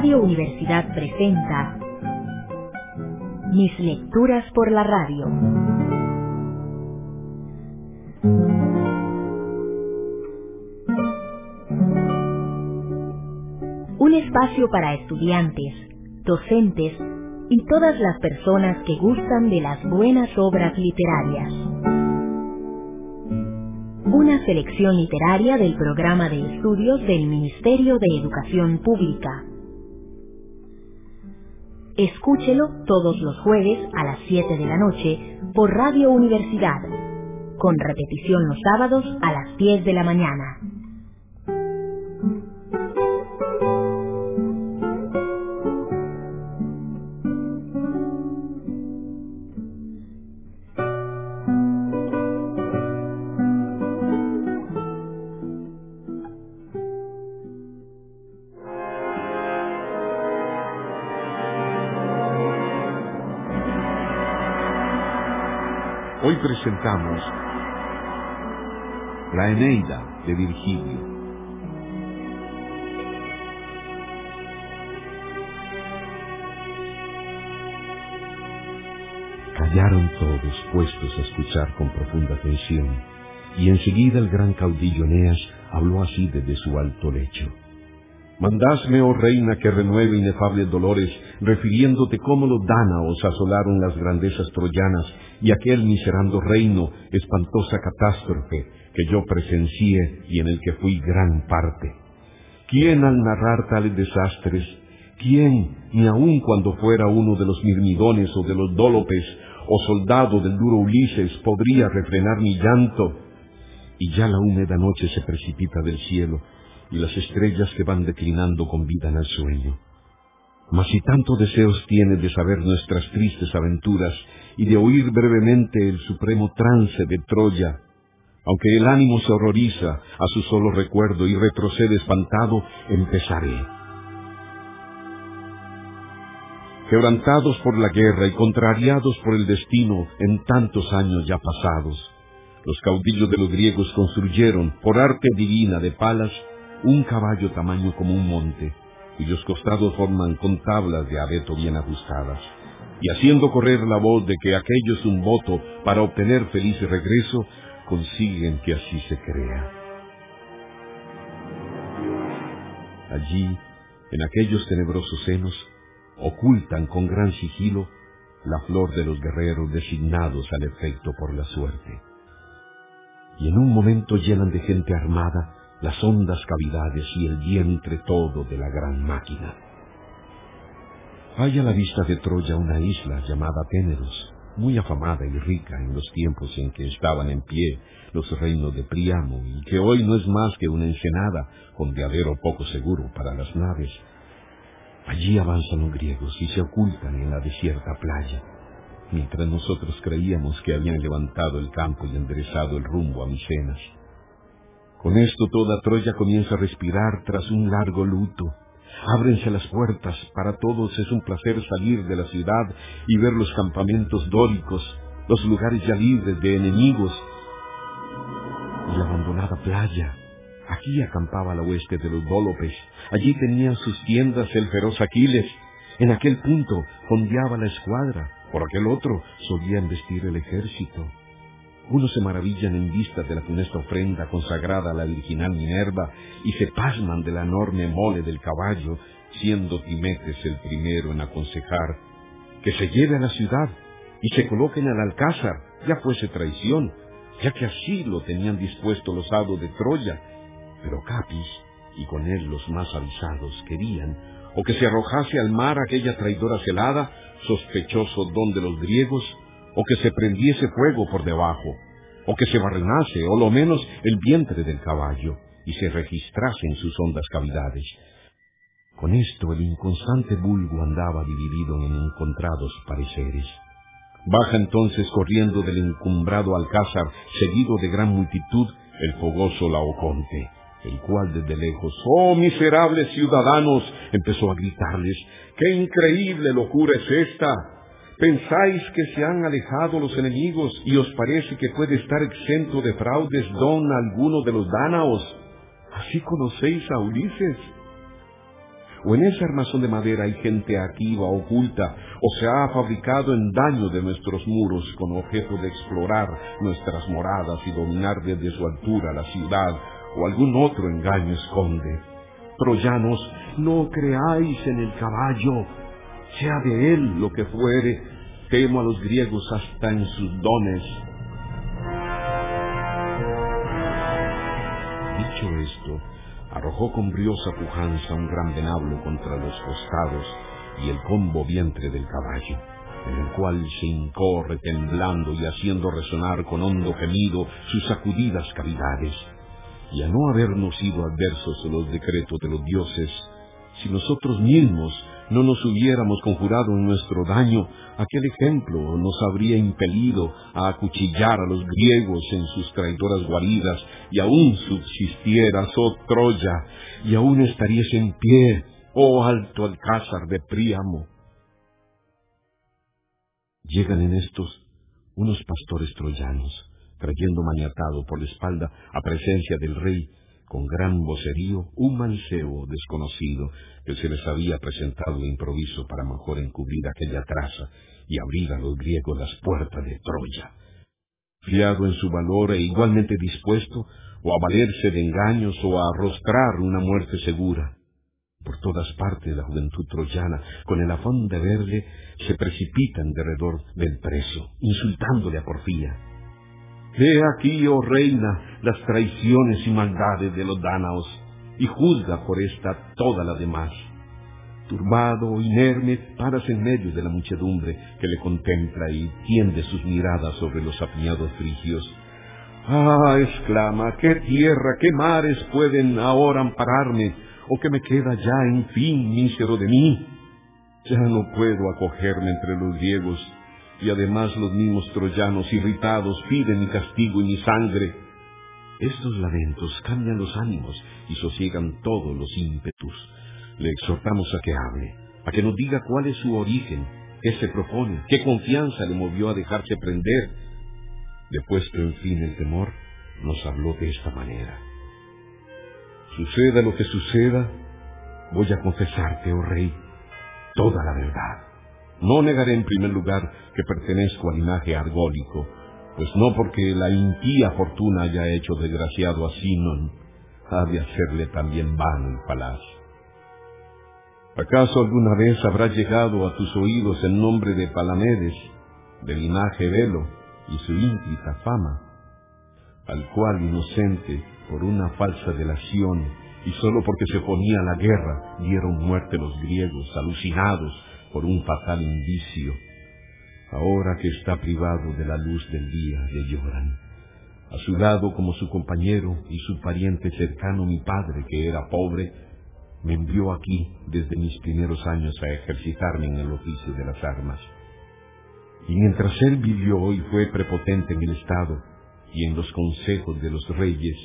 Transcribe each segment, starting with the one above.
Radio Universidad presenta Mis lecturas por la radio. Un espacio para estudiantes, docentes y todas las personas que gustan de las buenas obras literarias. Una selección literaria del programa de estudios del Ministerio de Educación Pública. Escúchelo todos los jueves a las 7 de la noche por Radio Universidad, con repetición los sábados a las 10 de la mañana. La Eneida de Virgilio. Callaron todos puestos a escuchar con profunda atención, y enseguida el gran caudillo Eneas habló así desde su alto lecho. Mandasme, oh reina, que renueve inefables dolores, refiriéndote cómo los dánaos asolaron las grandezas troyanas y aquel miserando reino, espantosa catástrofe que yo presencié y en el que fui gran parte. ¿Quién al narrar tales desastres, quién, ni aun cuando fuera uno de los mirmidones o de los dólopes, o soldado del duro Ulises, podría refrenar mi llanto? Y ya la húmeda noche se precipita del cielo, y las estrellas que van declinando convidan al sueño. Mas si tanto deseos tienes de saber nuestras tristes aventuras y de oír brevemente el supremo trance de Troya, aunque el ánimo se horroriza a su solo recuerdo y retrocede espantado, empezaré. Quebrantados por la guerra y contrariados por el destino en tantos años ya pasados, los caudillos de los griegos construyeron, por arte divina de palas, un caballo tamaño como un monte, cuyos costados forman con tablas de abeto bien ajustadas, y haciendo correr la voz de que aquello es un voto para obtener feliz regreso, consiguen que así se crea. Allí, en aquellos tenebrosos senos, ocultan con gran sigilo la flor de los guerreros designados al efecto por la suerte. Y en un momento llenan de gente armada las hondas cavidades y el vientre todo de la gran máquina. Hay a la vista de Troya una isla llamada Téneros, muy afamada y rica en los tiempos en que estaban en pie los reinos de Priamo, y que hoy no es más que una ensenada con deadero poco seguro para las naves. Allí avanzan los griegos y se ocultan en la desierta playa, mientras nosotros creíamos que habían levantado el campo y enderezado el rumbo a Micenas. Con esto toda Troya comienza a respirar tras un largo luto. Ábrense las puertas, para todos es un placer salir de la ciudad y ver los campamentos dóricos, los lugares ya libres de enemigos y la abandonada playa. Aquí acampaba la hueste de los Dólopes, allí tenía sus tiendas el feroz Aquiles, en aquel punto fondeaba la escuadra, por aquel otro solían vestir el ejército. Unos se maravillan en vista de la funesta ofrenda consagrada a la virginal Minerva y se pasman de la enorme mole del caballo, siendo Timetes el primero en aconsejar que se lleve a la ciudad y se coloque en el alcázar, ya fuese traición, ya que así lo tenían dispuesto los hados de Troya. Pero Capis, y con él los más avisados, querían o que se arrojase al mar aquella traidora celada, sospechoso don de los griegos, o que se prendiese fuego por debajo, o que se barrenase, o lo menos el vientre del caballo, y se registrase en sus hondas cavidades. Con esto el inconstante vulgo andaba dividido en encontrados pareceres. Baja entonces corriendo del encumbrado alcázar, seguido de gran multitud, el fogoso Laoconte, el cual desde lejos, ¡Oh miserables ciudadanos! empezó a gritarles, ¡qué increíble locura es esta! ¿Pensáis que se han alejado los enemigos y os parece que puede estar exento de fraudes don alguno de los dánaos? ¿Así conocéis a Ulises? o en ese armazón de madera hay gente activa, oculta, o se ha fabricado en daño de nuestros muros con objeto de explorar nuestras moradas y dominar desde su altura la ciudad, o algún otro engaño esconde. Troyanos, no creáis en el caballo, sea de él lo que fuere, temo a los griegos hasta en sus dones. Dicho esto, arrojó con briosa pujanza un gran venablo contra los costados y el combo vientre del caballo, en el cual se hincó retemblando y haciendo resonar con hondo gemido sus sacudidas cavidades. Y a no habernos sido adversos a los decretos de los dioses, si nosotros mismos no nos hubiéramos conjurado en nuestro daño, aquel ejemplo nos habría impelido a acuchillar a los griegos en sus traidoras guaridas, y aún subsistieras, oh Troya, y aún estarías en pie, oh alto alcázar de Príamo. Llegan en estos unos pastores troyanos, trayendo maniatado por la espalda a presencia del rey con gran vocerío un mancebo desconocido que se les había presentado de improviso para mejor encubrir aquella traza y abrir a los griegos las puertas de Troya. Fiado en su valor e igualmente dispuesto o a valerse de engaños o a arrostrar una muerte segura. Por todas partes la juventud troyana, con el afán de verle, se precipitan derredor del preso, insultándole a porfía. Ve aquí, oh reina, las traiciones y maldades de los dánaos, y juzga por esta toda la demás. Turbado, inerme, paras en medio de la muchedumbre que le contempla y tiende sus miradas sobre los apiñados frigios. Ah, exclama, qué tierra, qué mares pueden ahora ampararme, o que me queda ya, en fin, mísero de mí. Ya no puedo acogerme entre los griegos, y además los mismos troyanos irritados piden mi castigo y mi sangre. Estos lamentos cambian los ánimos y sosiegan todos los ímpetus. Le exhortamos a que hable, a que nos diga cuál es su origen, qué se propone, qué confianza le movió a dejarse prender. Depuesto en fin el temor, nos habló de esta manera. Suceda lo que suceda, voy a confesarte, oh rey, toda la verdad. No negaré en primer lugar que pertenezco al linaje argólico, pues no porque la impía fortuna haya hecho desgraciado a Sinon, ha de hacerle también vano el palacio. ¿Acaso alguna vez habrá llegado a tus oídos el nombre de Palamedes, del linaje Velo, y su ínclita fama, al cual inocente, por una falsa delación, y sólo porque se ponía la guerra, dieron muerte los griegos, alucinados por un fatal indicio. Ahora que está privado de la luz del día, le lloran. A su lado, como su compañero y su pariente cercano, mi padre, que era pobre, me envió aquí desde mis primeros años a ejercitarme en el oficio de las armas. Y mientras él vivió y fue prepotente en el Estado y en los consejos de los reyes,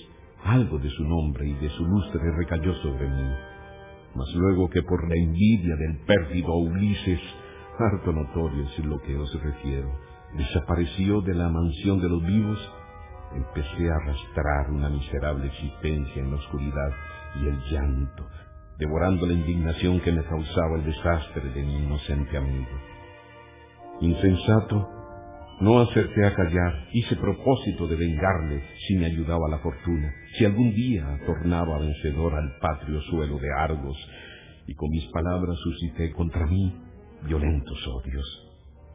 algo de su nombre y de su lustre recayó sobre mí mas luego que por la envidia del pérfido Ulises, harto notorio es lo que os refiero, desapareció de la mansión de los vivos, empecé a arrastrar una miserable existencia en la oscuridad y el llanto, devorando la indignación que me causaba el desastre de mi inocente amigo. Insensato, no acerté a callar, hice propósito de vengarle si me ayudaba la fortuna, si algún día tornaba vencedor al patrio suelo de Argos, y con mis palabras suscité contra mí violentos odios.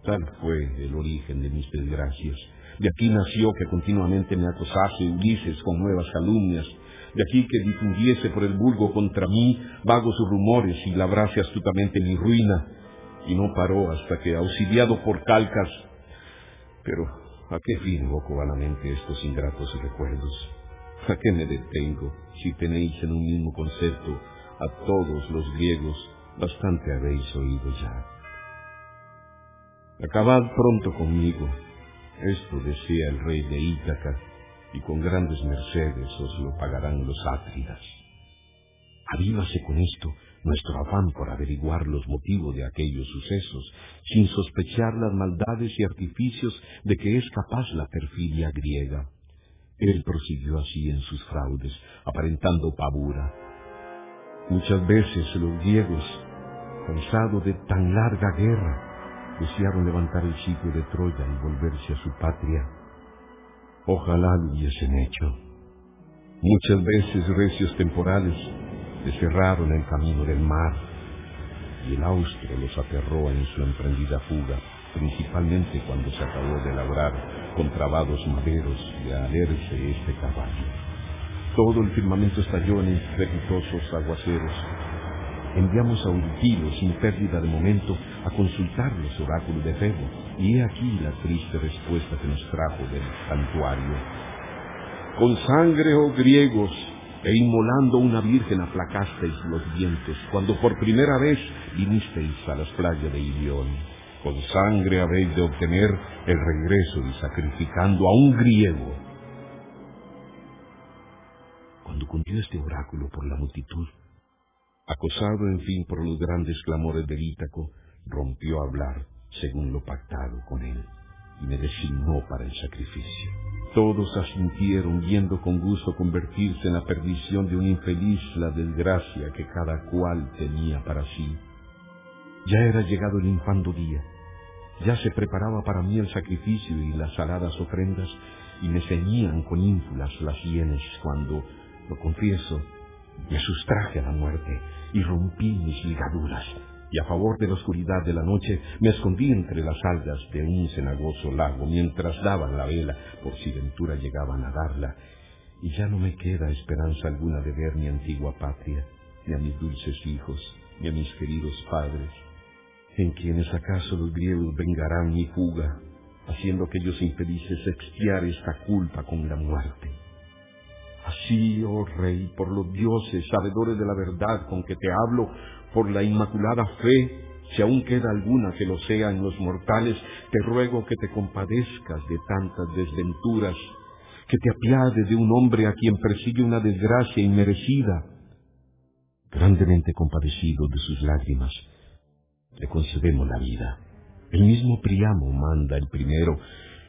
Tal fue el origen de mis desgracias. De aquí nació que continuamente me acosase Ulises con nuevas calumnias, de aquí que difundiese por el vulgo contra mí vagos rumores y labrase astutamente mi ruina, y no paró hasta que, auxiliado por Calcas, pero, ¿a qué fin invoco vanamente estos ingratos recuerdos? ¿A qué me detengo si tenéis en un mismo concepto a todos los griegos? Bastante habéis oído ya. Acabad pronto conmigo. Esto desea el rey de Ítaca, y con grandes mercedes os lo pagarán los átridas. Avívase con esto nuestro afán por averiguar los motivos de aquellos sucesos, sin sospechar las maldades y artificios de que es capaz la perfidia griega. Él prosiguió así en sus fraudes, aparentando pavura. Muchas veces los griegos, cansados de tan larga guerra, desearon levantar el sitio de Troya y volverse a su patria. Ojalá lo hubiesen hecho. Muchas veces recios temporales les cerraron el camino del mar y el austro los aterró en su emprendida fuga, principalmente cuando se acabó de labrar con trabados maderos y alerce este caballo. Todo el firmamento estalló en estrepitosos aguaceros. Enviamos a Urquilo sin pérdida de momento a consultar los oráculos de Febo, y he aquí la triste respuesta que nos trajo del santuario. Con sangre, oh griegos, e inmolando una virgen aplacasteis los vientos, cuando por primera vez vinisteis a las playas de Ilión. Con sangre habéis de obtener el regreso y sacrificando a un griego cuando cumplió este oráculo por la multitud, acosado en fin por los grandes clamores del Ítaco, rompió a hablar según lo pactado con él y me designó para el sacrificio. Todos asintieron, viendo con gusto convertirse en la perdición de un infeliz la desgracia que cada cual tenía para sí. Ya era llegado el infando día, ya se preparaba para mí el sacrificio y las saladas ofrendas, y me ceñían con ínfulas las sienes cuando lo confieso, me sustraje a la muerte y rompí mis ligaduras, y a favor de la oscuridad de la noche me escondí entre las algas de un cenagoso lago mientras daban la vela por si ventura llegaban a darla, y ya no me queda esperanza alguna de ver mi antigua patria, ni a mis dulces hijos, ni a mis queridos padres, en quienes acaso los griegos vengarán mi fuga, haciendo que ellos infelices expiar esta culpa con la muerte. Así, oh Rey, por los dioses, sabedores de la verdad con que te hablo, por la inmaculada fe, si aún queda alguna que lo sea en los mortales, te ruego que te compadezcas de tantas desventuras, que te apiades de un hombre a quien persigue una desgracia inmerecida. Grandemente compadecido de sus lágrimas, le concedemos la vida. El mismo Priamo manda el primero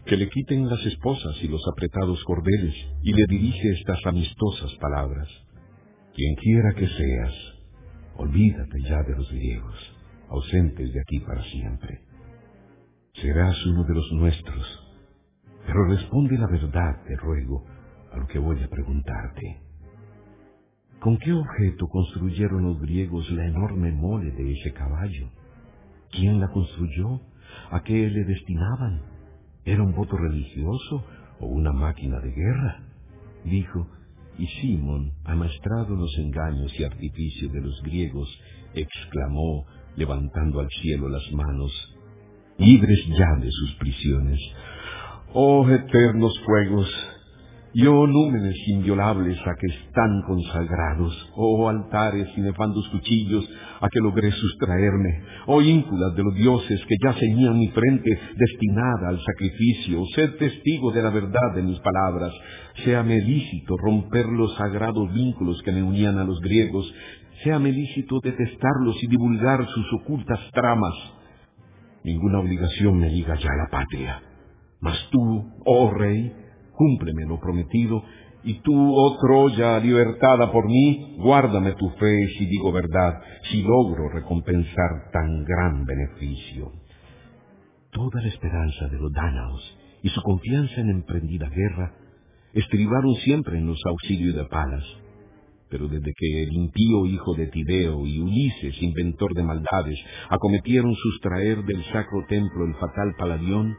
que le quiten las esposas y los apretados cordeles, y le dirige estas amistosas palabras. Quien quiera que seas, olvídate ya de los griegos, ausentes de aquí para siempre. Serás uno de los nuestros, pero responde la verdad, te ruego, a lo que voy a preguntarte. ¿Con qué objeto construyeron los griegos la enorme mole de ese caballo? ¿Quién la construyó? ¿A qué le destinaban? ¿Era un voto religioso o una máquina de guerra? Dijo, y Simón, amaestrado en los engaños y artificios de los griegos, exclamó, levantando al cielo las manos, libres ya de sus prisiones. Oh eternos fuegos, yo númenes inviolables a que están consagrados, oh altares y nefandos cuchillos a que logré sustraerme, oh ínfulas de los dioses que ya ceñían mi frente destinada al sacrificio, sed testigo de la verdad de mis palabras, séame lícito romper los sagrados vínculos que me unían a los griegos, séame lícito detestarlos y divulgar sus ocultas tramas. Ninguna obligación me liga ya a la patria, mas tú, oh rey, cúmpleme lo prometido, y tú, oh Troya, libertada por mí, guárdame tu fe si digo verdad, si logro recompensar tan gran beneficio. Toda la esperanza de los dánaos y su confianza en emprendida guerra estribaron siempre en los auxilios de Palas. Pero desde que el impío hijo de Tideo y Ulises, inventor de maldades, acometieron sustraer del sacro templo el fatal Paladión,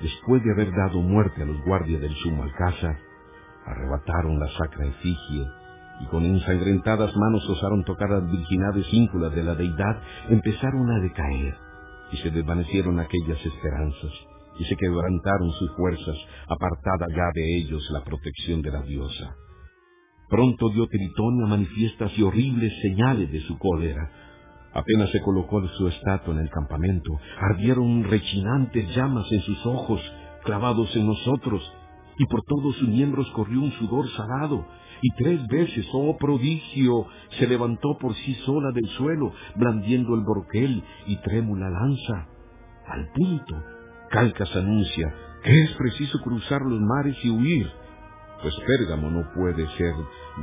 después de haber dado muerte a los guardias del sumo alcázar, arrebataron la sacra efigie y con ensangrentadas manos osaron tocar las virginales ínculas de la deidad, empezaron a decaer y se desvanecieron aquellas esperanzas y se quebrantaron sus fuerzas, apartada ya de ellos la protección de la diosa. Pronto dio Tritonia manifiestas y horribles señales de su cólera, Apenas se colocó su estatua en el campamento, ardieron rechinantes llamas en sus ojos, clavados en nosotros, y por todos sus miembros corrió un sudor salado, y tres veces, oh prodigio, se levantó por sí sola del suelo, blandiendo el broquel y trémula lanza. Al punto, Calcas anuncia que es preciso cruzar los mares y huir, pues Pérgamo no puede ser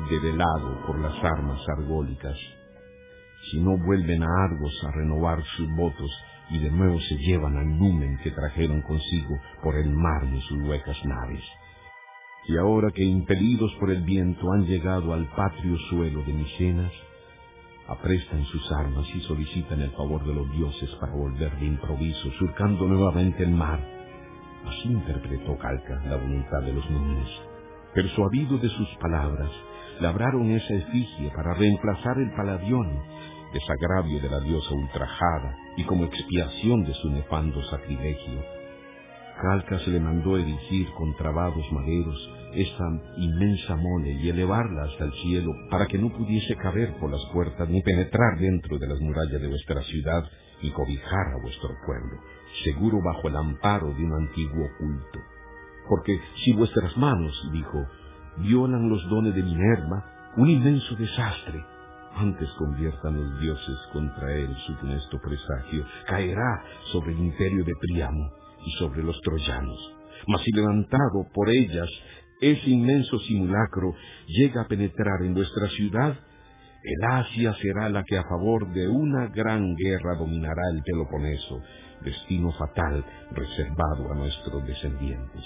develado por las armas argólicas. Si no vuelven a Argos a renovar sus votos y de nuevo se llevan al numen que trajeron consigo por el mar en sus huecas naves. Y ahora que impelidos por el viento han llegado al patrio suelo de Micenas, aprestan sus armas y solicitan el favor de los dioses para volver de improviso, surcando nuevamente el mar. Así interpretó Calca la voluntad de los númenes. Persuadido de sus palabras, labraron esa efigie para reemplazar el paladión, desagravio de la diosa ultrajada, y como expiación de su nefando sacrilegio. Calca se le mandó erigir con trabados maderos esta inmensa mole y elevarla hasta el cielo para que no pudiese caber por las puertas ni penetrar dentro de las murallas de vuestra ciudad y cobijar a vuestro pueblo, seguro bajo el amparo de un antiguo culto. Porque si vuestras manos, dijo, violan los dones de Minerva, un inmenso desastre, antes conviertan los dioses contra él su funesto presagio, caerá sobre el imperio de Príamo y sobre los troyanos. Mas si levantado por ellas ese inmenso simulacro llega a penetrar en vuestra ciudad, el Asia será la que a favor de una gran guerra dominará el Peloponeso, destino fatal reservado a nuestros descendientes.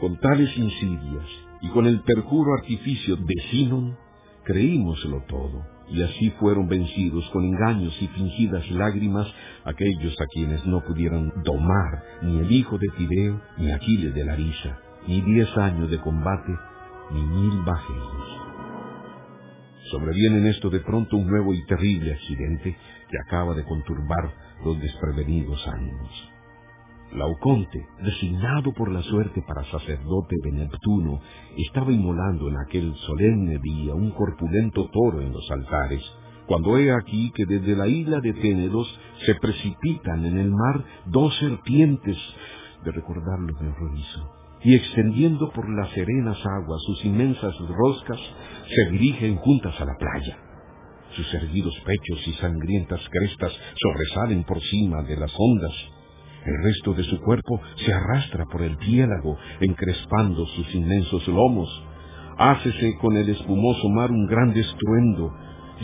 Con tales insidias y con el perjuro artificio de Sinon, creímoslo todo, y así fueron vencidos con engaños y fingidas lágrimas aquellos a quienes no pudieron domar ni el hijo de Tideo ni Aquiles de Larisa ni diez años de combate, ni mil bajeiros. Sobreviene en esto de pronto un nuevo y terrible accidente que acaba de conturbar los desprevenidos ánimos. Lauconte, designado por la suerte para sacerdote de Neptuno, estaba inmolando en aquel solemne día un corpulento toro en los altares, cuando he aquí que desde la isla de Ténedos se precipitan en el mar dos serpientes, de recordarlo me horrorizo, y extendiendo por las serenas aguas sus inmensas roscas, se dirigen juntas a la playa. Sus erguidos pechos y sangrientas crestas sobresalen por cima de las ondas. El resto de su cuerpo se arrastra por el piélago, encrespando sus inmensos lomos. Hácese con el espumoso mar un gran estruendo,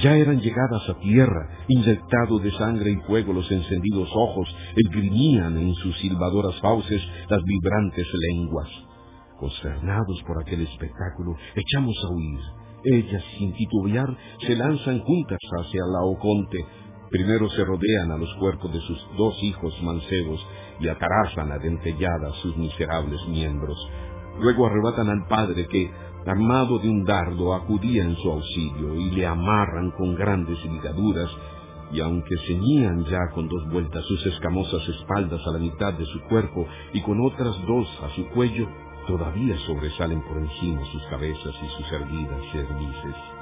ya eran llegadas a tierra, inyectados de sangre y fuego los encendidos ojos, esgrimían en sus silbadoras fauces las vibrantes lenguas. Consternados por aquel espectáculo, echamos a huir. Ellas, sin titubear, se lanzan juntas hacia Laoconte. Primero se rodean a los cuerpos de sus dos hijos mancebos y atarazan a dentelladas sus miserables miembros. Luego arrebatan al padre que, armado de un dardo, acudía en su auxilio y le amarran con grandes ligaduras, y aunque ceñían ya con dos vueltas sus escamosas espaldas a la mitad de su cuerpo y con otras dos a su cuello, todavía sobresalen por encima sus cabezas y sus erguidas cervices.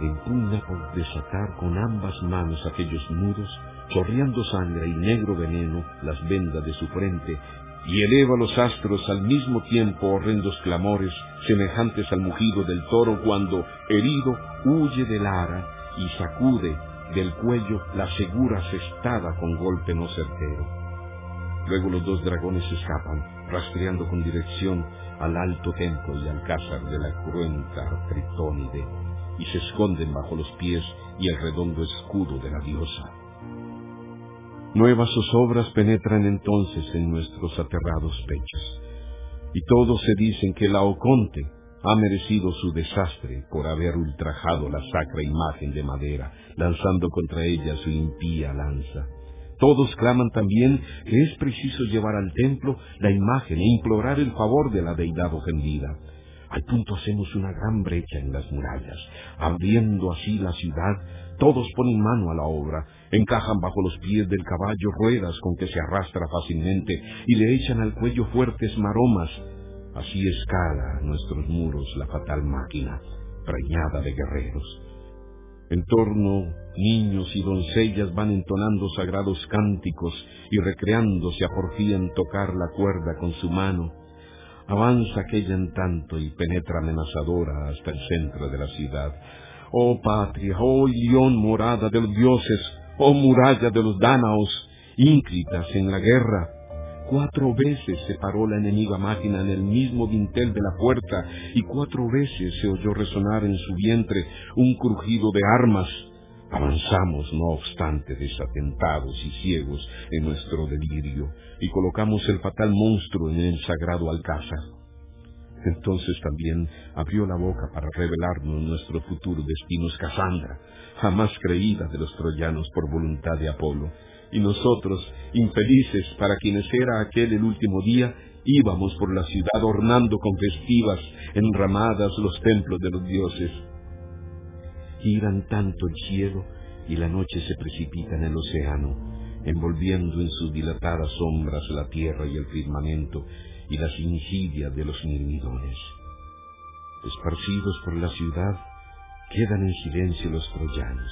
Empugna por desatar con ambas manos aquellos nudos, chorreando sangre y negro veneno las vendas de su frente, y eleva los astros al mismo tiempo horrendos clamores, semejantes al mugido del toro cuando, herido, huye del ara y sacude del cuello la segura cestada con golpe no certero. Luego los dos dragones escapan, rastreando con dirección al alto templo y alcázar de la cruenta Tritónide, y se esconden bajo los pies y el redondo escudo de la diosa. Nuevas zozobras penetran entonces en nuestros aterrados pechos, y todos se dicen que Laoconte ha merecido su desastre por haber ultrajado la sacra imagen de madera, lanzando contra ella su impía lanza. Todos claman también que es preciso llevar al templo la imagen e implorar el favor de la deidad ofendida. Al punto hacemos una gran brecha en las murallas, abriendo así la ciudad todos ponen mano a la obra, encajan bajo los pies del caballo ruedas con que se arrastra fácilmente y le echan al cuello fuertes maromas. Así escala nuestros muros la fatal máquina, preñada de guerreros. En torno, niños y doncellas van entonando sagrados cánticos y recreándose a porfía en tocar la cuerda con su mano. Avanza aquella en tanto y penetra amenazadora hasta el centro de la ciudad. Oh patria, oh león morada de los dioses, oh muralla de los dánaos, ínclitas en la guerra, Cuatro veces se paró la enemiga máquina en el mismo dintel de la puerta y cuatro veces se oyó resonar en su vientre un crujido de armas. Avanzamos, no obstante, desatentados y ciegos en nuestro delirio, y colocamos el fatal monstruo en el sagrado alcázar. Entonces también abrió la boca para revelarnos nuestro futuro destino Cassandra, jamás creída de los troyanos por voluntad de Apolo, y nosotros, infelices para quienes era aquel el último día, íbamos por la ciudad ornando con festivas enramadas los templos de los dioses. Giran tanto el cielo y la noche se precipita en el océano, envolviendo en sus dilatadas sombras la tierra y el firmamento y las insidias de los mirmidones. Esparcidos por la ciudad, quedan en silencio los troyanos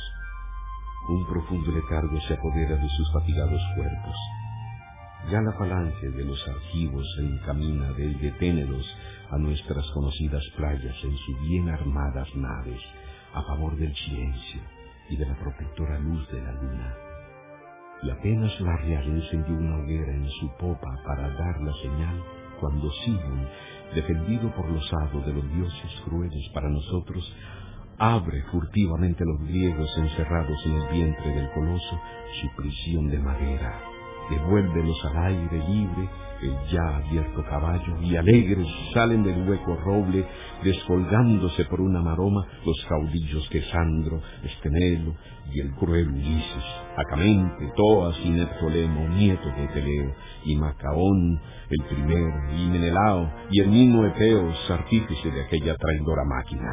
un profundo letargo se apodera de sus fatigados cuerpos. Ya la falange de los archivos se encamina desde Ténedos a nuestras conocidas playas en sus bien armadas naves, a favor del silencio y de la protectora luz de la luna. Y apenas la real encendió una hoguera en su popa para dar la señal, cuando Simón, defendido por los hados de los dioses crueles para nosotros, abre furtivamente los griegos encerrados en el vientre del coloso su prisión de madera, devuélvelos al aire libre el ya abierto caballo y alegres salen del hueco roble, descolgándose por una maroma los caudillos que Sandro, Estenelo y el cruel Ulises, Acamente, Toas y Neptolemo, nietos de Teleo, y Macaón, el primero, y Menelao, y el mismo Epeos, artífice de aquella traidora máquina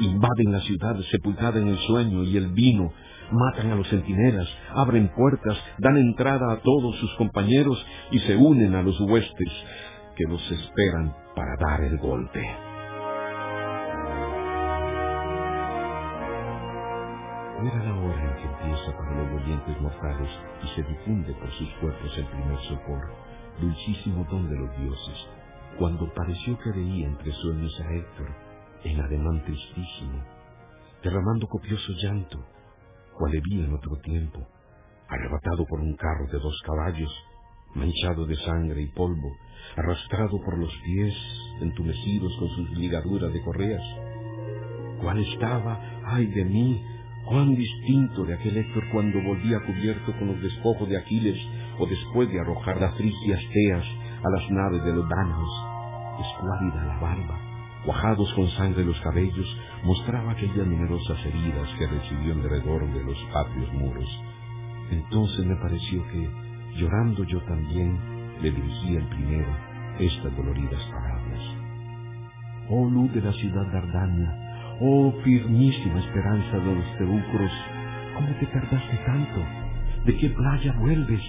invaden la ciudad sepultada en el sueño y el vino, matan a los centinelas, abren puertas, dan entrada a todos sus compañeros y se unen a los huestes que los esperan para dar el golpe. Mortales y se difunde por sus cuerpos el primer socorro, dulcísimo don de los dioses, cuando pareció que veía entre sueños a Héctor, en ademán tristísimo, derramando copioso llanto, cual vi en otro tiempo, arrebatado por un carro de dos caballos, manchado de sangre y polvo, arrastrado por los pies, entumecidos con sus ligaduras de correas. ¿Cuál estaba, ay de mí, cuán distinto de aquel Héctor cuando volvía cubierto con los despojos de Aquiles o después de arrojar las frigias teas a las naves de los dánaos, escuálida la barba, cuajados con sangre los cabellos, mostraba aquellas numerosas heridas que recibió en derredor de los patrios muros. Entonces me pareció que, llorando yo también, le dirigía el primero estas doloridas palabras. Oh luz de la ciudad Dardania, oh firmísima esperanza de los teucros, ¿cómo te tardaste tanto? ¿De qué playa vuelves?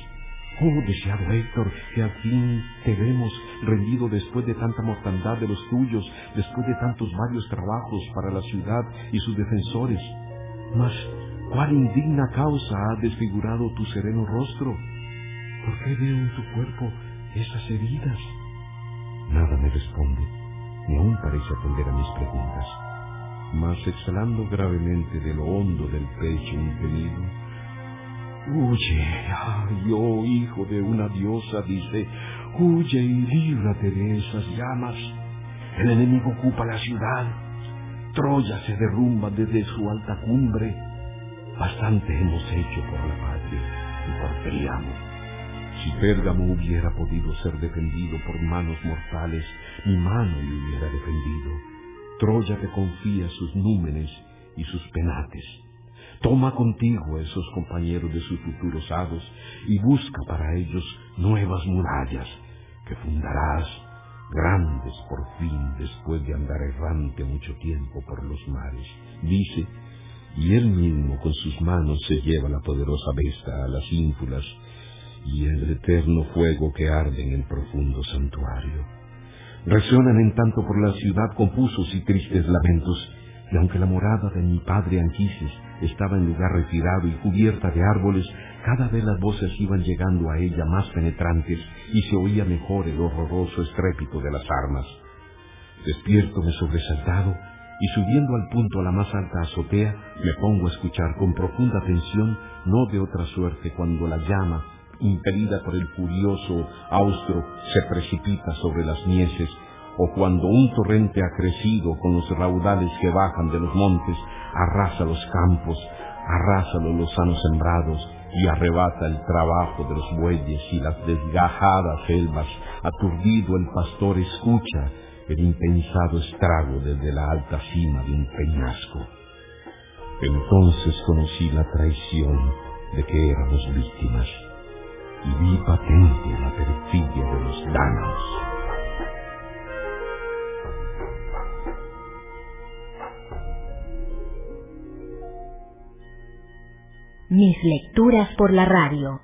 Oh, deseado Héctor, que al fin te vemos rendido después de tanta mortandad de los tuyos, después de tantos varios trabajos para la ciudad y sus defensores. Mas, ¿cuál indigna causa ha desfigurado tu sereno rostro? ¿Por qué veo en tu cuerpo esas heridas? Nada me responde, ni aún parece atender a mis preguntas. Mas exhalando gravemente de lo hondo del pecho un gemido, Huye, ay, oh hijo de una diosa, dice, huye y líbrate de esas llamas. El enemigo ocupa la ciudad. Troya se derrumba desde su alta cumbre. Bastante hemos hecho por la patria y por Príamo. Si Pérgamo hubiera podido ser defendido por manos mortales, mi mano le hubiera defendido. Troya te confía sus númenes y sus penates Toma contigo a esos compañeros de sus futuros hados y busca para ellos nuevas murallas que fundarás grandes por fin después de andar errante mucho tiempo por los mares. Dice, y él mismo con sus manos se lleva la poderosa besta a las ínfulas y el eterno fuego que arde en el profundo santuario. Resuenan en tanto por la ciudad confusos y tristes lamentos, y aunque la morada de mi padre Anquises estaba en lugar retirado y cubierta de árboles, cada vez las voces iban llegando a ella más penetrantes y se oía mejor el horroroso estrépito de las armas. Despiertome sobresaltado y subiendo al punto a la más alta azotea, me pongo a escuchar con profunda atención, no de otra suerte cuando la llama impelida por el furioso austro, se precipita sobre las mieses, o cuando un torrente ha crecido con los raudales que bajan de los montes, arrasa los campos, arrasa los lozanos sembrados, y arrebata el trabajo de los bueyes y las desgajadas selvas, aturdido el pastor escucha el impensado estrago desde la alta cima de un peñasco. Entonces conocí la traición de que éramos víctimas y vi patente la perfidia de los. Mis lecturas por la radio.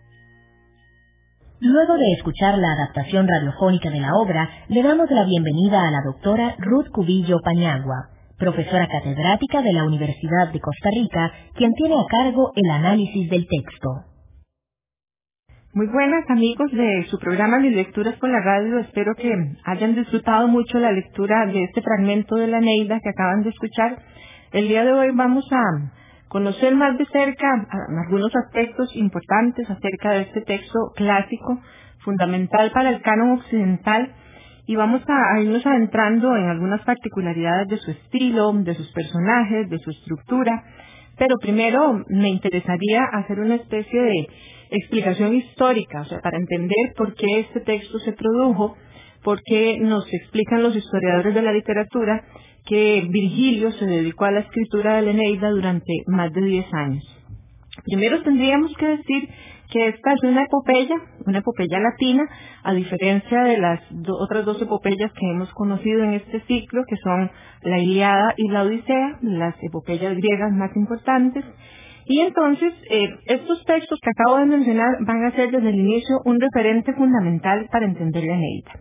Luego de escuchar la adaptación radiofónica de la obra, le damos la bienvenida a la doctora Ruth Cubillo Pañagua, profesora catedrática de la Universidad de Costa Rica, quien tiene a cargo el análisis del texto. Muy buenas amigos de su programa Mis Lecturas por la Radio. Espero que hayan disfrutado mucho la lectura de este fragmento de la Neida que acaban de escuchar. El día de hoy vamos a conocer más de cerca algunos aspectos importantes acerca de este texto clásico, fundamental para el canon occidental, y vamos a, irnos adentrando en algunas particularidades de su estilo, de sus personajes, de su estructura, pero primero me interesaría hacer una especie de explicación histórica, o sea, para entender por qué este texto se produjo, por qué nos explican los historiadores de la literatura que Virgilio se dedicó a la escritura de la Eneida durante más de 10 años. Primero tendríamos que decir que esta es una epopeya, una epopeya latina, a diferencia de las otras dos epopeyas que hemos conocido en este ciclo, que son la Iliada y la Odisea, las epopeyas griegas más importantes. Y entonces, eh, estos textos que acabo de mencionar van a ser desde el inicio un referente fundamental para entender la Eneida.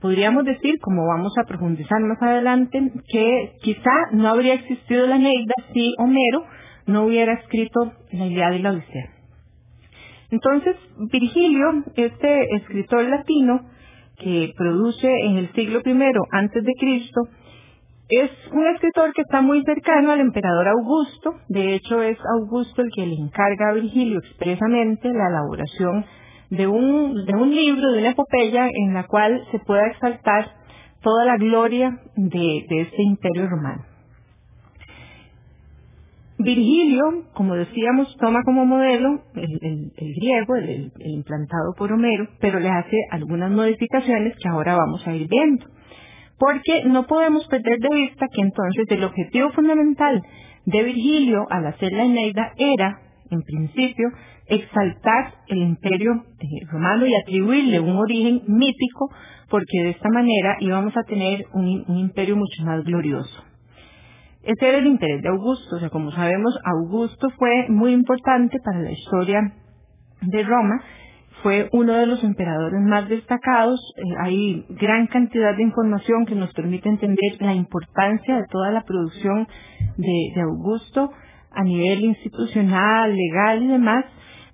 Podríamos decir, como vamos a profundizar más adelante, que quizá no habría existido la Neida si Homero no hubiera escrito la Ilíada y la Odisea. Entonces, Virgilio, este escritor latino que produce en el siglo I antes de Cristo, es un escritor que está muy cercano al emperador Augusto. De hecho, es Augusto el que le encarga a Virgilio expresamente la elaboración de un, libro, de una epopeya en la cual se pueda exaltar toda la gloria de, este imperio romano. Virgilio, como decíamos, toma como modelo el, griego, el, implantado por Homero, pero le hace algunas modificaciones que ahora vamos a ir viendo. Porque no podemos perder de vista que entonces el objetivo fundamental de Virgilio al hacer la Eneida era, en principio, exaltar el imperio romano y atribuirle un origen mítico, porque de esta manera íbamos a tener un, imperio mucho más glorioso. Ese era el interés de Augusto, o sea, como sabemos, Augusto fue muy importante para la historia de Roma, fue uno de los emperadores más destacados, eh, hay gran cantidad de información que nos permite entender la importancia de toda la producción de Augusto a nivel institucional, legal y demás,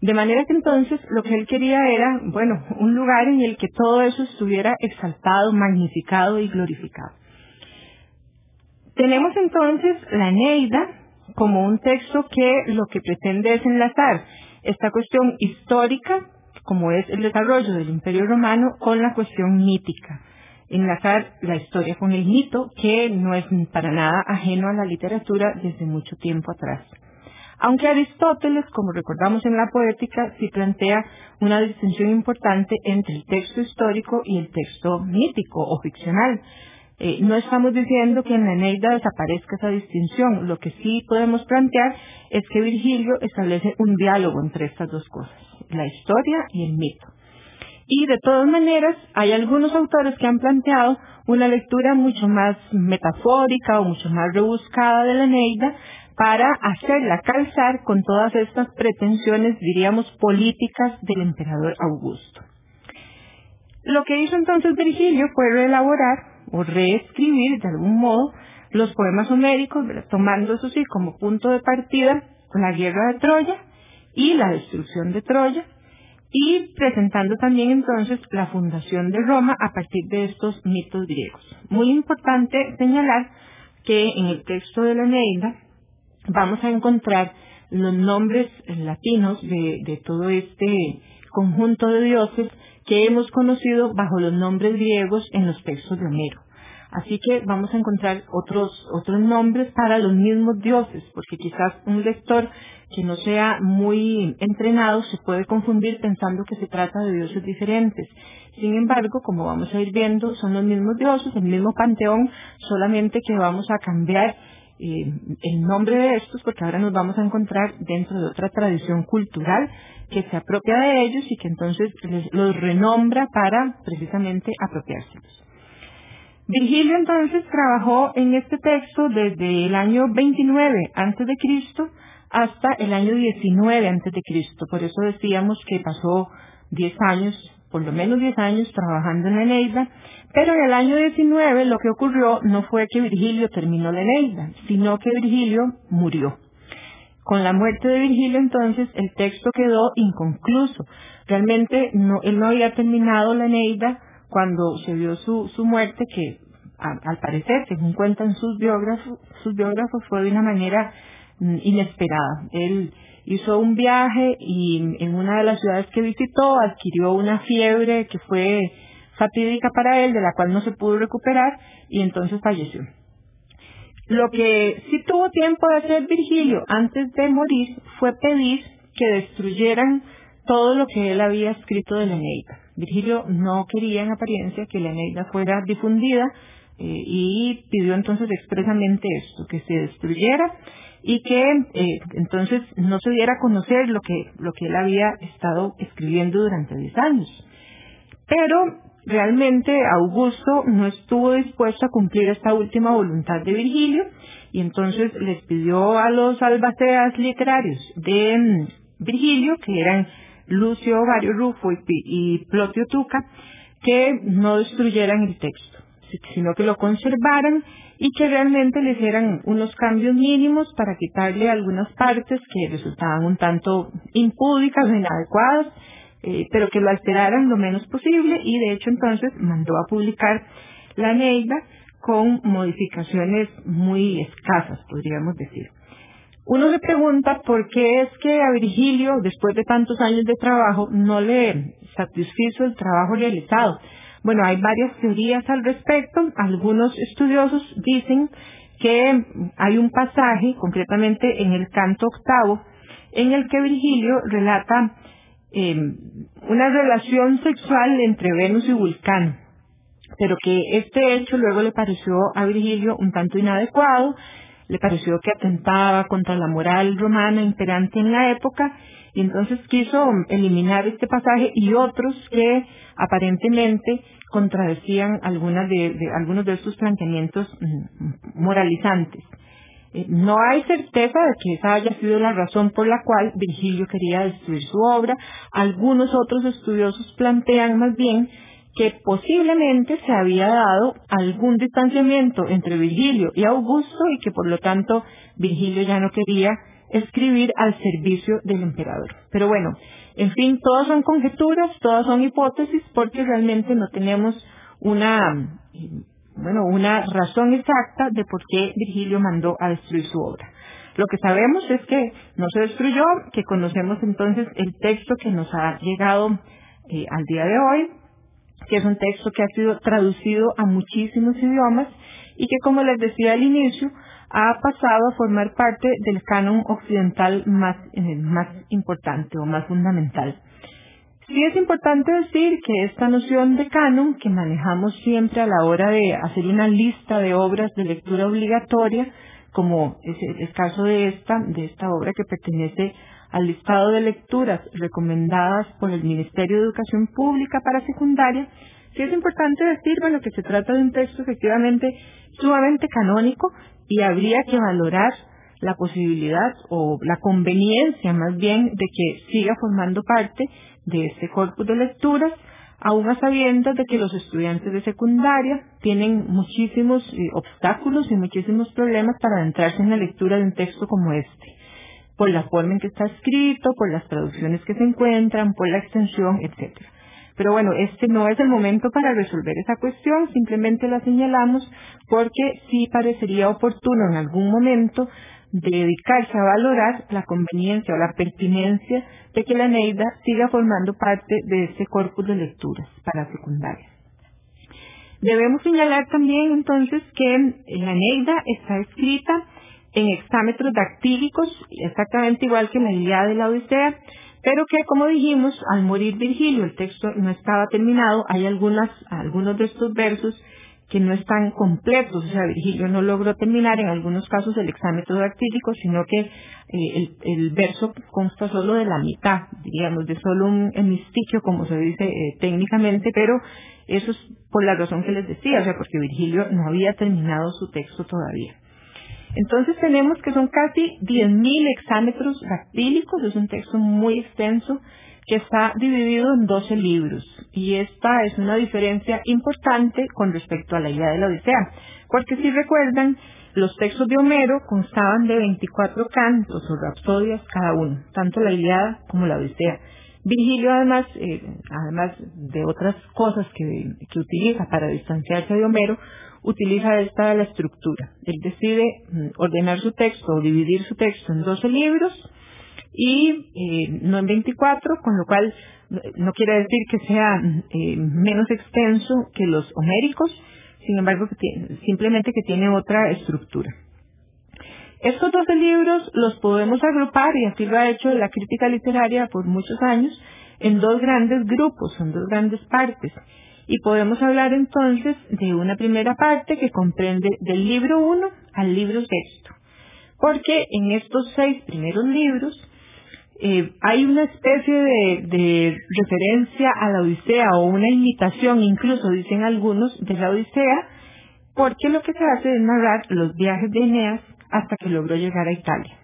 de manera que entonces lo que él quería era, bueno, un lugar en el que todo eso estuviera exaltado, magnificado y glorificado. Tenemos entonces la Neida como un texto que lo que pretende es enlazar esta cuestión histórica, como es el desarrollo del Imperio Romano, con la cuestión mítica. Enlazar la historia con el mito, que no es para nada ajeno a la literatura desde mucho tiempo atrás. Aunque Aristóteles, como recordamos en la poética, sí plantea una distinción importante entre el texto histórico y el texto mítico o ficcional. Eh, no estamos diciendo que en la Eneida desaparezca esa distinción. Lo que sí podemos plantear es que Virgilio establece un diálogo entre estas dos cosas, la historia y el mito. Y de todas maneras, hay algunos autores que han planteado una lectura mucho más metafórica o mucho más rebuscada de la Eneida, para hacerla calzar con todas estas pretensiones, diríamos, políticas del emperador Augusto. Lo que hizo entonces Virgilio fue reelaborar o reescribir de algún modo los poemas homéricos, tomando eso sí como punto de partida la guerra de Troya y la destrucción de Troya, y presentando también entonces la fundación de Roma a partir de estos mitos griegos. Muy importante señalar que en el texto de la Eneida vamos a encontrar los nombres latinos de, todo este conjunto de dioses que hemos conocido bajo los nombres griegos en los textos de Homero. Así que vamos a encontrar otros, otros nombres para los mismos dioses, porque quizás un lector que no sea muy entrenado se puede confundir pensando que se trata de dioses diferentes. Sin embargo, como vamos a ir viendo, son los mismos dioses, el mismo panteón, solamente que vamos a cambiar eh, el nombre de estos porque ahora nos vamos a encontrar dentro de otra tradición cultural que se apropia de ellos y que entonces los renombra para precisamente apropiárselos. Virgilio entonces trabajó en este texto desde el año 29 antes de Cristo hasta el año 19 antes de Cristo. Por eso decíamos que pasó 10 años, por lo menos 10 años trabajando en la Eneida, pero en el año 19 lo que ocurrió no fue que Virgilio terminó la Eneida, sino que Virgilio murió. Con la muerte de Virgilio entonces el texto quedó inconcluso. Realmente no, él no había terminado la Eneida cuando se vio su, su muerte, que al parecer, según cuentan sus biógrafos, sus biógrafos, fue de una manera mm, inesperada. Hizo un viaje y en una de las ciudades que visitó adquirió una fiebre que fue fatídica para él, de la cual no se pudo recuperar y entonces falleció. Lo que sí tuvo tiempo de hacer Virgilio antes de morir fue pedir que destruyeran todo lo que él había escrito de la Eneida. Virgilio no quería en apariencia que la Eneida fuera difundida eh, y pidió entonces expresamente esto, que se destruyera y que eh, entonces no se diera a conocer lo que, lo que él había estado escribiendo durante 10 años. Pero realmente Augusto no estuvo dispuesto a cumplir esta última voluntad de Virgilio y entonces les pidió a los albaceas literarios de mm, Virgilio, que eran Lucio Vario Rufo y, Plotio Tuca, que no destruyeran el texto, sino que lo conservaran y que realmente le hicieran unos cambios mínimos para quitarle algunas partes que resultaban un tanto impúdicas o inadecuadas, eh, pero que lo alteraran lo menos posible y de hecho entonces mandó a publicar la Neida con modificaciones muy escasas, podríamos decir. Uno se pregunta por qué es que a Virgilio, después de tantos años de trabajo, no le satisfizo el trabajo realizado. Bueno, hay varias teorías al respecto. Algunos estudiosos dicen que hay un pasaje, concretamente en el canto octavo, en el que Virgilio relata em, una relación sexual entre Venus y Vulcano, pero que este hecho luego le pareció a Virgilio un tanto inadecuado le pareció que atentaba contra la moral romana imperante en la época y entonces quiso eliminar este pasaje y otros que aparentemente contradecían algunas de, algunos de estos planteamientos mm, moralizantes. Eh, no hay certeza de que esa haya sido la razón por la cual Virgilio quería destruir su obra. Algunos otros estudiosos plantean más bien que posiblemente se había dado algún distanciamiento entre Virgilio y Augusto y que por lo tanto Virgilio ya no quería escribir al servicio del emperador. Pero bueno, en fin, todas son conjeturas, todas son hipótesis porque realmente no tenemos una, bueno, una razón exacta de por qué Virgilio mandó a destruir su obra. Lo que sabemos es que no se destruyó, que conocemos entonces el texto que nos ha llegado eh, al día de hoy, que es un texto que ha sido traducido a muchísimos idiomas y que, como les decía al inicio, ha pasado a formar parte del canon occidental más, eh, más importante o más fundamental. Sí es importante decir que esta noción de canon que manejamos siempre a la hora de hacer una lista de obras de lectura obligatoria, como es el caso de esta, de esta obra que pertenece al listado de lecturas recomendadas por el Ministerio de Educación Pública para secundaria, sí es importante decir, bueno, que se trata de un texto efectivamente sumamente canónico y habría que valorar la posibilidad o la conveniencia más bien de que siga formando parte de este corpus de lecturas, aún a sabiendas de que los estudiantes de secundaria tienen muchísimos eh, obstáculos y muchísimos problemas para adentrarse en la lectura de un texto como este por la forma en que está escrito, por las traducciones que se encuentran, por la extensión, etcétera. Pero bueno, este no es el momento para resolver esa cuestión, simplemente la señalamos porque sí parecería oportuno en algún momento de dedicarse a valorar la conveniencia o la pertinencia de que la Neida siga formando parte de ese corpus de lecturas para secundaria. Debemos señalar también entonces que la Neida está escrita en hexámetros dactílicos, exactamente igual que la Ilíada de la Odisea, pero que, como dijimos, al morir Virgilio el texto no estaba terminado, hay algunas, algunos de estos versos que no están completos, o sea, Virgilio no logró terminar en algunos casos el hexámetro dactílico, sino que eh, el, verso consta solo de la mitad, diríamos, de solo un hemistiquio, como se dice eh, técnicamente, pero eso es por la razón que les decía, o sea, porque Virgilio no había terminado su texto todavía. Entonces tenemos que son casi 10.000 hexámetros dactílicos, es un texto muy extenso que está dividido en 12 libros. Y esta es una diferencia importante con respecto a la idea de la Odisea, porque si recuerdan, los textos de Homero constaban de 24 cantos o rapsodias cada uno, tanto la Ilíada como la Odisea. Virgilio además, eh, además de otras cosas que, que utiliza para distanciarse de Homero, utiliza esta la estructura. Él decide mm, ordenar su texto o dividir su texto en 12 libros y eh, no en 24, con lo cual no quiere decir que sea eh, menos extenso que los homéricos, sin embargo simplemente que tiene otra estructura. Estos 12 libros los podemos agrupar, y así lo ha hecho la crítica literaria por muchos años, en dos grandes grupos, en dos grandes partes. Y podemos hablar entonces de una primera parte que comprende del libro 1 al libro sexto. Porque en estos seis primeros libros eh, hay una especie de, de, referencia a la Odisea o una imitación, incluso dicen algunos, de la Odisea, porque lo que se hace es narrar los viajes de Eneas hasta que logró llegar a Italia.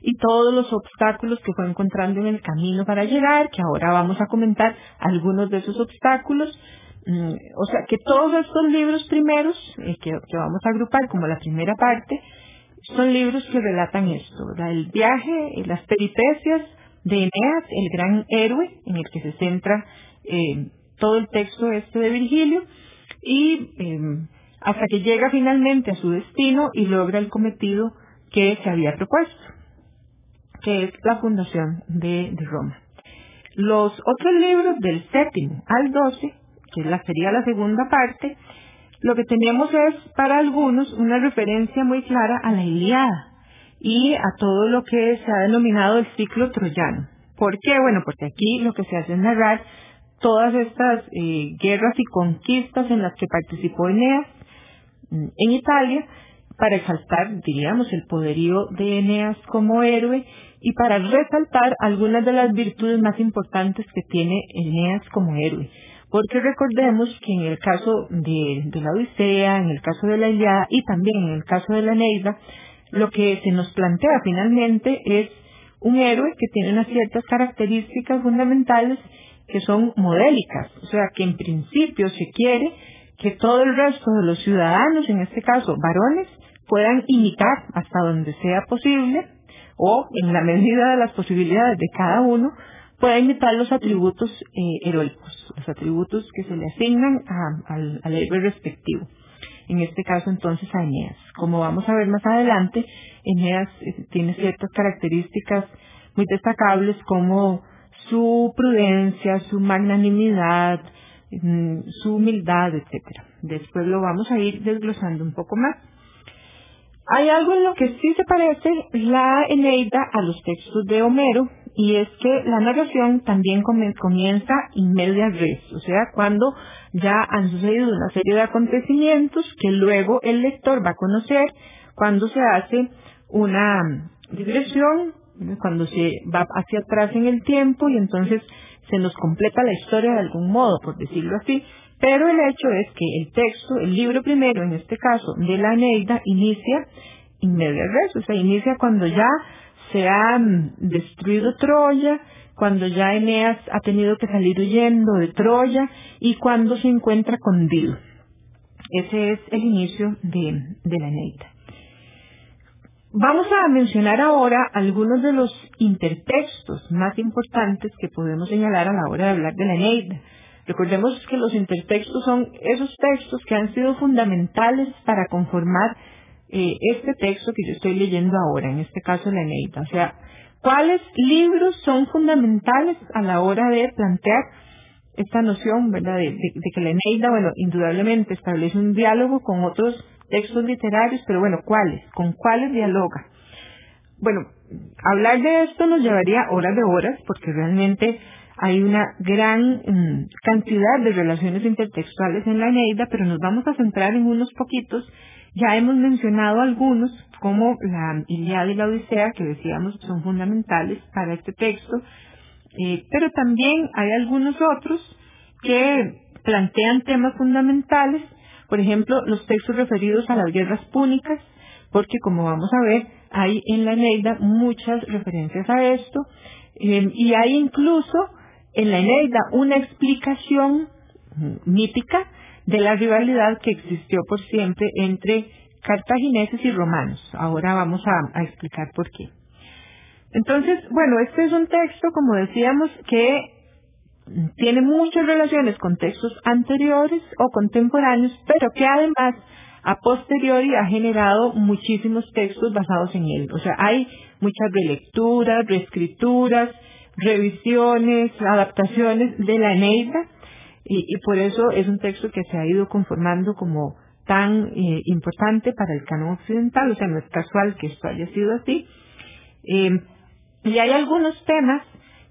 Y todos los obstáculos que fue encontrando en el camino para llegar, que ahora vamos a comentar algunos de esos obstáculos, o sea, que todos estos libros primeros, eh, que, vamos a agrupar como la primera parte, son libros que relatan esto, el viaje, eh, las peripecias de Eneas, el gran héroe en el que se centra eh, todo el texto este de Virgilio, y em, hasta que llega finalmente a su destino y logra el cometido que se había propuesto, que es la fundación de, de Roma. Los otros libros del séptimo al doce que sería la segunda parte, lo que tenemos es para algunos una referencia muy clara a la Iliada y a todo lo que se ha denominado el ciclo troyano. ¿Por qué? Bueno, porque aquí lo que se hace es narrar todas estas eh, guerras y conquistas en las que participó Eneas mm, en Italia para exaltar, diríamos, el poderío de Eneas como héroe y para resaltar algunas de las virtudes más importantes que tiene Eneas como héroe. Porque recordemos que en el caso de, la Odisea, en el caso de la Ilíada y también en el caso de la Neida, lo que se nos plantea finalmente es un héroe que tiene unas ciertas características fundamentales que son modélicas, o sea que en principio se quiere que todo el resto de los ciudadanos, en este caso varones, puedan imitar hasta donde sea posible o en la medida de las posibilidades de cada uno pueda imitar los atributos eh, heroicos, los atributos que se le asignan al, héroe respectivo. En este caso entonces a Eneas. Como vamos a ver más adelante, Eneas eh, tiene ciertas características muy destacables como su prudencia, su magnanimidad, mm, su humildad, etc. Después lo vamos a ir desglosando un poco más. Hay algo en lo que sí se parece la Eneida a los textos de Homero y es que la narración también comienza in media res, o sea, cuando ya han sucedido una serie de acontecimientos que luego el lector va a conocer cuando se hace una digresión, cuando se va hacia atrás en el tiempo y entonces se nos completa la historia de algún modo, por decirlo así. Pero el hecho es que el texto, el libro primero, en este caso, de la Neida, inicia in media o sea, inicia cuando ya se ha mm, destruido Troya, cuando ya Eneas ha tenido que salir huyendo de Troya y cuando se encuentra con Dil. Ese es el inicio de, de la Eneida. Vamos a mencionar ahora algunos de los intertextos más importantes que podemos señalar a la hora de hablar de la Eneida. Recordemos que los intertextos son esos textos que han sido fundamentales para conformar eh, este texto que yo estoy leyendo ahora, en este caso la Eneida. O sea, ¿cuáles libros son fundamentales a la hora de plantear esta noción, ¿verdad? De, que la Eneida, bueno, indudablemente establece un diálogo con otros textos literarios, pero bueno, ¿cuáles? ¿Con cuáles dialoga? Bueno, hablar de esto nos llevaría horas de horas, porque realmente hay una gran mm, cantidad de relaciones intertextuales en la Eneida, pero nos vamos a centrar en unos poquitos. Ya hemos mencionado algunos, como la Iliada y la Odisea, que decíamos son fundamentales para este texto, eh, pero también hay algunos otros que plantean temas fundamentales, por ejemplo, los textos referidos a las guerras púnicas, porque como vamos a ver, hay en la Eneida muchas referencias a esto, eh, y hay incluso en la Eneida una explicación mítica de la rivalidad que existió por siempre entre cartagineses y romanos. Ahora vamos a, explicar por qué. Entonces, bueno, este es un texto, como decíamos, que tiene muchas relaciones con textos anteriores o contemporáneos, pero que además a posteriori ha generado muchísimos textos basados en él. O sea, hay muchas relecturas, reescrituras, revisiones, adaptaciones de la Eneida y, por eso es un texto que se ha ido conformando como tan eh, importante para el canon occidental, o sea, no es casual que esto haya sido así. Eh, y hay algunos temas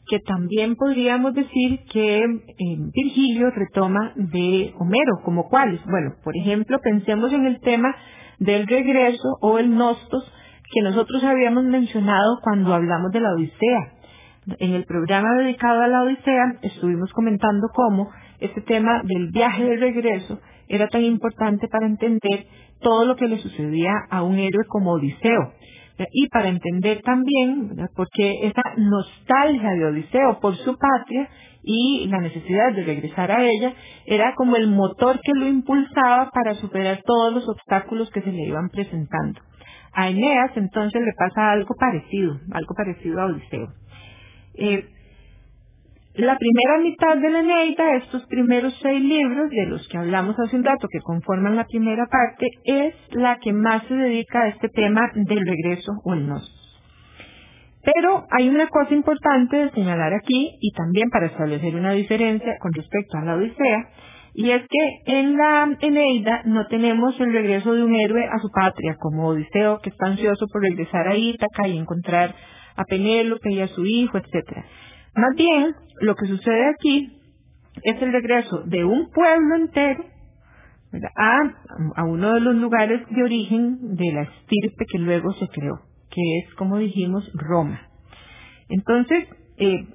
que también podríamos decir que eh, Virgilio retoma de Homero, como cuáles. Bueno, por ejemplo, pensemos en el tema del regreso o el nostos que nosotros habíamos mencionado cuando hablamos de la Odisea en el programa dedicado a la Odisea estuvimos comentando cómo este tema del viaje de regreso era tan importante para entender todo lo que le sucedía a un héroe como Odiseo. Y para entender también por qué esa nostalgia de Odiseo por su patria y la necesidad de regresar a ella era como el motor que lo impulsaba para superar todos los obstáculos que se le iban presentando. A Eneas entonces le pasa algo parecido, algo parecido a Odiseo. Eh, la primera mitad de la Eneida, estos primeros seis libros de los que hablamos hace un rato, que conforman la primera parte, es la que más se dedica a este tema del regreso o el nos. Pero hay una cosa importante de señalar aquí, y también para establecer una diferencia con respecto a la Odisea, y es que en la Eneida no tenemos el regreso de un héroe a su patria, como Odiseo, que está ansioso por regresar a Ítaca y encontrar a Penélope y a su hijo, etc. Más bien, lo que sucede aquí es el regreso de un pueblo entero a, uno de los lugares de origen de la estirpe que luego se creó, que es, como dijimos, Roma. Entonces, eh,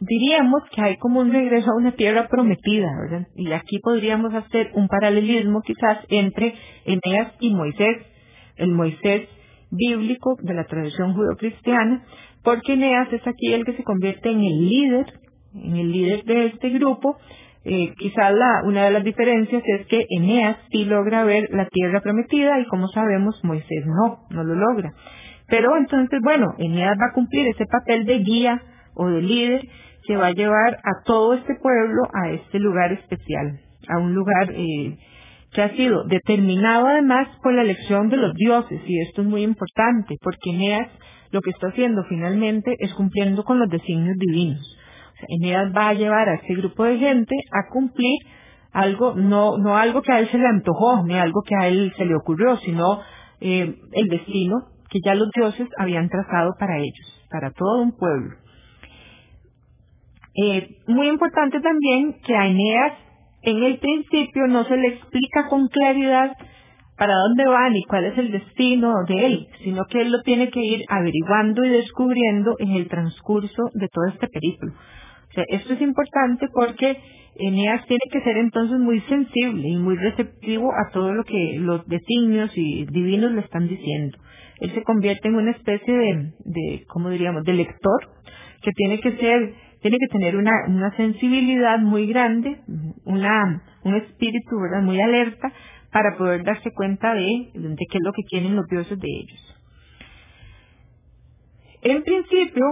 diríamos que hay como un regreso a una tierra prometida, ¿verdad? Y aquí podríamos hacer un paralelismo quizás entre Eneas y Moisés. El Moisés bíblico de la tradición judeocristiana, porque Eneas es aquí el que se convierte en el líder, en el líder de este grupo. Eh, quizás la, una de las diferencias es que Eneas sí logra ver la tierra prometida y como sabemos Moisés no, no lo logra. Pero entonces, bueno, Eneas va a cumplir ese papel de guía o de líder que va a llevar a todo este pueblo a este lugar especial, a un lugar eh, que ha sido determinado además por la elección de los dioses, y esto es muy importante, porque Eneas lo que está haciendo finalmente es cumpliendo con los designios divinos. O Eneas va a llevar a este grupo de gente a cumplir algo, no, no algo que a él se le antojó, ni algo que a él se le ocurrió, sino eh, el destino que ya los dioses habían trazado para ellos, para todo un pueblo. Eh, muy importante también que a Eneas en el principio no se le explica con claridad para dónde va ni cuál es el destino de él, sino que él lo tiene que ir averiguando y descubriendo en el transcurso de todo este periplo. O sea, esto es importante porque Eneas tiene que ser entonces muy sensible y muy receptivo a todo lo que los designios y divinos le están diciendo. Él se convierte en una especie de, de ¿cómo diríamos?, de lector que tiene que ser tiene que tener una, sensibilidad muy grande, un espíritu muy alerta para poder darse cuenta de, qué es lo que quieren los dioses de ellos. En principio,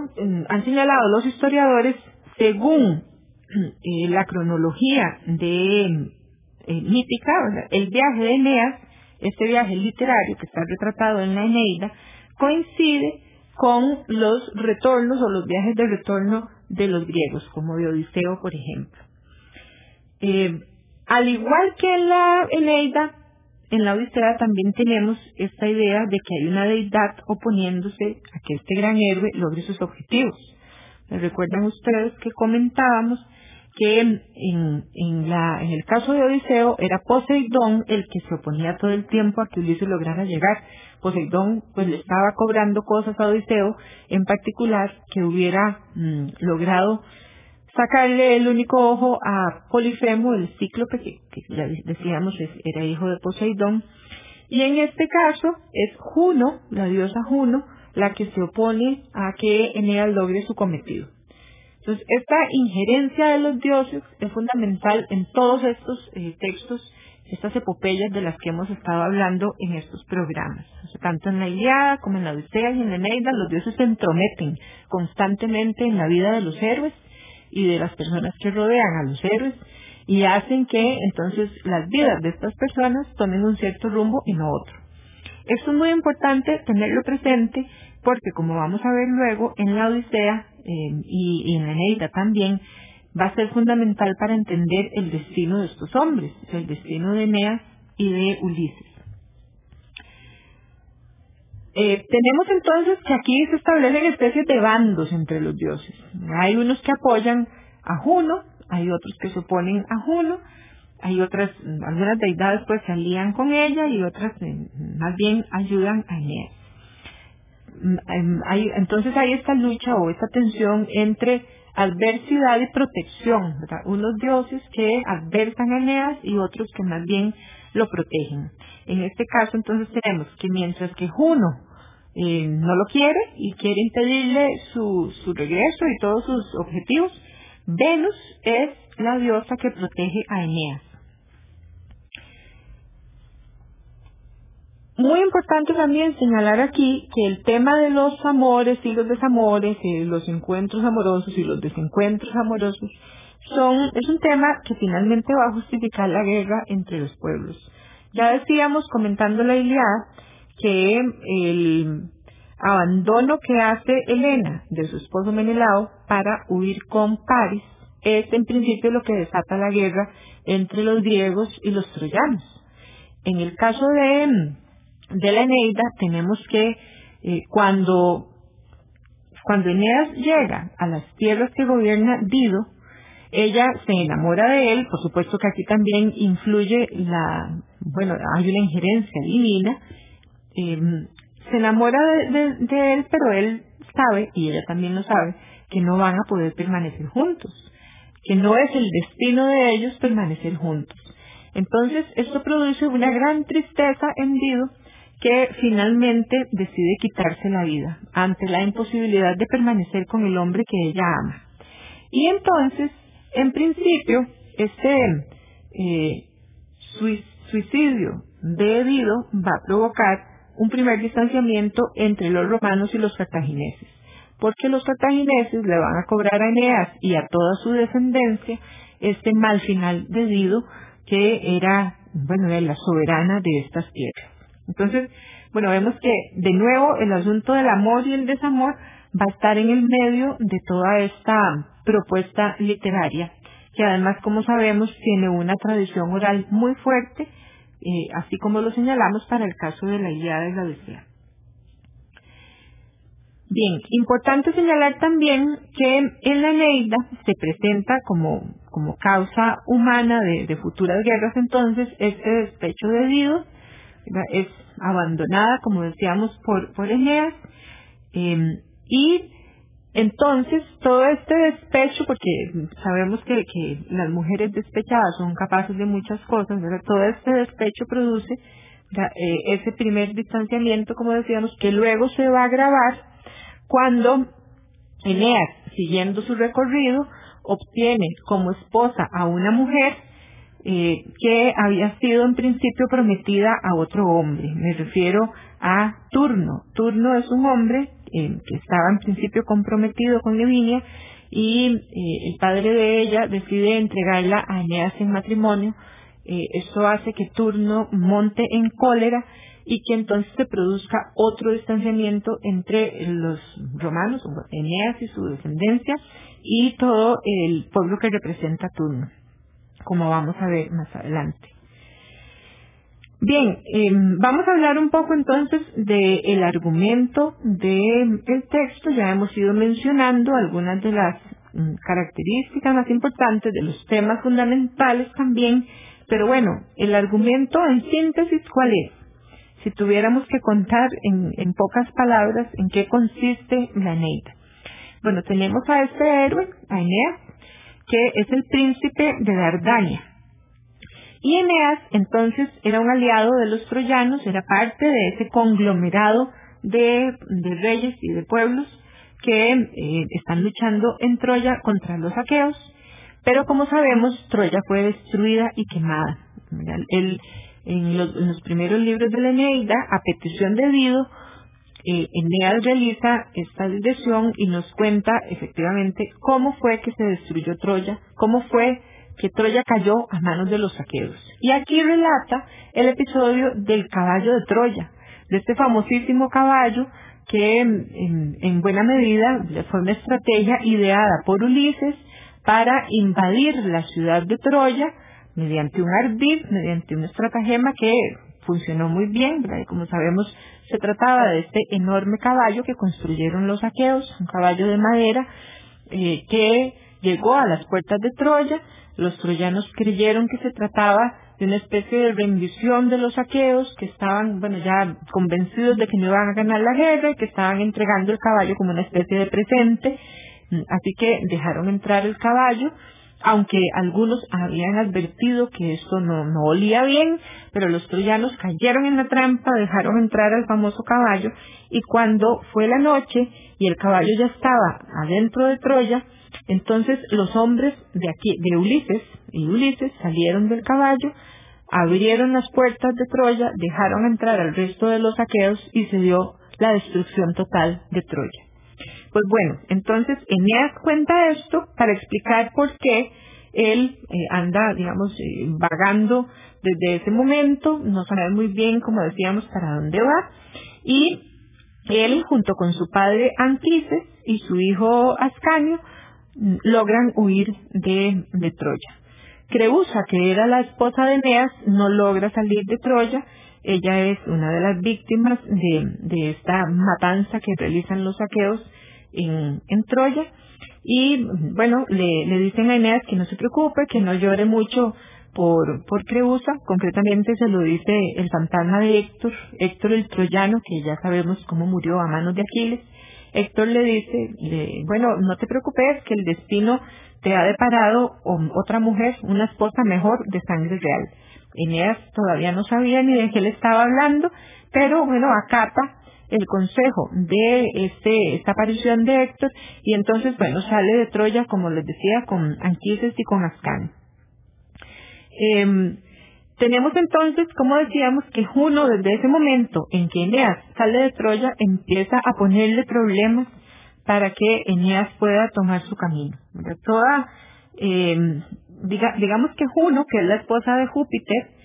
han señalado los historiadores, según eh, la cronología de eh, mítica, el viaje de Eneas este viaje literario que está retratado en la Eneida coincide con los retornos o los viajes de retorno de los griegos, como de Odiseo, por ejemplo. Eh, al igual que en la Eneida, en la Odisea también tenemos esta idea de que hay una deidad oponiéndose a que este gran héroe logre sus objetivos. Recuerdan ustedes que comentábamos que en, el caso de Odiseo era Poseidón el que se oponía todo el tiempo a que Ulises lograra llegar. Poseidón pues le estaba cobrando cosas a Odiseo, en particular que hubiera mm, logrado sacarle el único ojo a Polifemo, el cíclope, que, decíamos era hijo de Poseidón. Y en este caso es Juno, la diosa Juno, la que se opone a que Eneas logre su cometido. Entonces, esta injerencia de los dioses es fundamental en todos estos eh, textos, estas epopeyas de las que hemos estado hablando en estos programas. tanto en la Iliada como en la Odisea y en la Eneida, los dioses se entrometen constantemente en la vida de los héroes y de las personas que rodean a los héroes y hacen que entonces las vidas de estas personas tomen un cierto rumbo y no otro. Esto es muy importante tenerlo presente porque como vamos a ver luego en la Odisea eh, y, en la Eneida también, va a ser fundamental para entender el destino de estos hombres, el destino de Eneas y de Ulises. Eh, tenemos entonces que aquí se establecen especies de bandos entre los dioses. Hay unos que apoyan a Juno, hay otros que se oponen a Juno, hay otras, algunas deidades pues se alían con ella y otras eh, más bien ayudan a Eneas. Em, hay, entonces hay esta lucha o esta tensión entre adversidad y protección, unos dioses que adversan a Eneas y otros que más bien lo protegen. En este caso, entonces tenemos que mientras que Juno eh, no lo quiere y quiere impedirle su, su regreso y todos sus objetivos, Venus es la diosa que protege a Eneas. Muy importante también señalar aquí que el tema de los amores y los desamores, los encuentros amorosos y los desencuentros amorosos, es un tema que finalmente va a justificar la guerra entre los pueblos. Ya decíamos, comentando la Iliada, que el abandono que hace Helena de su esposo Menelao para huir con Paris es en principio lo que desata la guerra entre los griegos y los troyanos. En el caso de, de la Eneida tenemos que eh, cuando, cuando Eneas llega a las tierras que gobierna Dido, ella se enamora de él, por supuesto que aquí también influye la, bueno, hay una injerencia divina, em, se enamora de, él, pero él sabe, y ella también lo sabe, que no van a poder permanecer juntos, que no es el destino de ellos permanecer juntos. Entonces, esto produce una gran tristeza en Dido, que finalmente decide quitarse la vida ante la imposibilidad de permanecer con el hombre que ella ama. Y entonces en principio, este eh, suicidio debido va a provocar un primer distanciamiento entre los romanos y los cartagineses, porque los cartagineses le van a cobrar a Eneas y a toda su descendencia este mal final debido que era, bueno, era la soberana de estas tierras. Entonces, bueno, vemos que de nuevo el asunto del amor y el desamor va a estar en el medio de toda esta propuesta literaria, que además, como sabemos, tiene una tradición oral muy fuerte, eh, así como lo señalamos para el caso de la Ilíada y la Odisea. Bien, importante señalar también que en la Eneida se presenta como, como causa humana de, futuras guerras entonces este despecho de Dido, es abandonada, como decíamos, por, por Eneas, eh, y entonces, todo este despecho, porque sabemos que, las mujeres despechadas son capaces de muchas cosas, todo este despecho produce eh, ese primer distanciamiento, como decíamos, que luego se va a agravar cuando Eneas, siguiendo su recorrido, obtiene como esposa a una mujer eh, que había sido en principio prometida a otro hombre. Me refiero a Turno. Turno es un hombre eh, que estaba en principio comprometido con Lavinia y eh, el padre de ella decide entregarla a Eneas en matrimonio esto hace que Turno monte en cólera y que entonces se produzca otro distanciamiento entre los romanos, Eneas y su descendencia, y todo el pueblo que representa Turno, como vamos a ver más adelante. Bien, em, vamos a hablar un poco entonces del argumento del texto. Ya hemos ido mencionando algunas de las mm, características más importantes, de los temas fundamentales también. Pero bueno, el argumento en síntesis, ¿cuál es? Si tuviéramos que contar en, en pocas palabras en qué consiste la Eneida. Bueno, tenemos a este héroe, a Eneas, que es el príncipe de Dardania y Eneas entonces era un aliado de los troyanos, era parte de ese conglomerado de, reyes y de pueblos que eh, están luchando en Troya contra los aqueos. Pero como sabemos, Troya fue destruida y quemada. en, los, primeros libros de la Eneida, a petición de Dido, eh, Eneas realiza esta dirección y nos cuenta efectivamente cómo fue que se destruyó Troya, cómo fue que Troya cayó a manos de los saqueos. Y aquí relata el episodio del caballo de Troya, de este famosísimo caballo que en, buena medida fue una estrategia ideada por Ulises para invadir la ciudad de Troya mediante un ardid, mediante un estratagema que funcionó muy bien, como sabemos se trataba de este enorme caballo que construyeron los saqueos, un caballo de madera eh, que llegó a las puertas de Troya, los troyanos creyeron que se trataba de una especie de rendición de los aqueos que estaban, bueno, ya convencidos de que no iban a ganar la guerra y que estaban entregando el caballo como una especie de presente. Así que dejaron entrar el caballo, aunque algunos habían advertido que esto no, olía bien, pero los troyanos cayeron en la trampa, dejaron entrar al famoso caballo y cuando fue la noche y el caballo ya estaba adentro de Troya, entonces los hombres de aquí, de Ulises y Ulises salieron del caballo, abrieron las puertas de Troya, dejaron entrar al resto de los saqueos y se dio la destrucción total de Troya. Pues bueno, entonces Eneas cuenta esto para explicar por qué él eh, anda, digamos, eh, vagando desde ese momento, no sabe muy bien, como decíamos, para dónde va, y él, junto con su padre Anquises y su hijo Ascanio, logran huir de, Troya. Creusa, que era la esposa de Eneas, no logra salir de Troya. Ella es una de las víctimas de, de esta matanza que realizan los saqueos en, Troya. Y bueno, le, le, dicen a Eneas que no se preocupe, que no llore mucho por, por Creusa. Concretamente se lo dice el fantasma de Héctor, Héctor el troyano, que ya sabemos cómo murió a manos de Aquiles. Héctor le dice, bueno, no te preocupes, que el destino te ha deparado otra mujer, una esposa mejor de sangre real. Eneas todavía no sabía ni de qué le estaba hablando, pero bueno, acata el consejo de este, esta aparición de Héctor y entonces, bueno, sale de Troya, como les decía, con Anquises y con Ascan. Em, tenemos entonces, como decíamos, que Juno desde ese momento en que Eneas sale de Troya empieza a ponerle problemas para que Eneas pueda tomar su camino. Toda, eh, digamos que Juno, que es la esposa de Júpiter,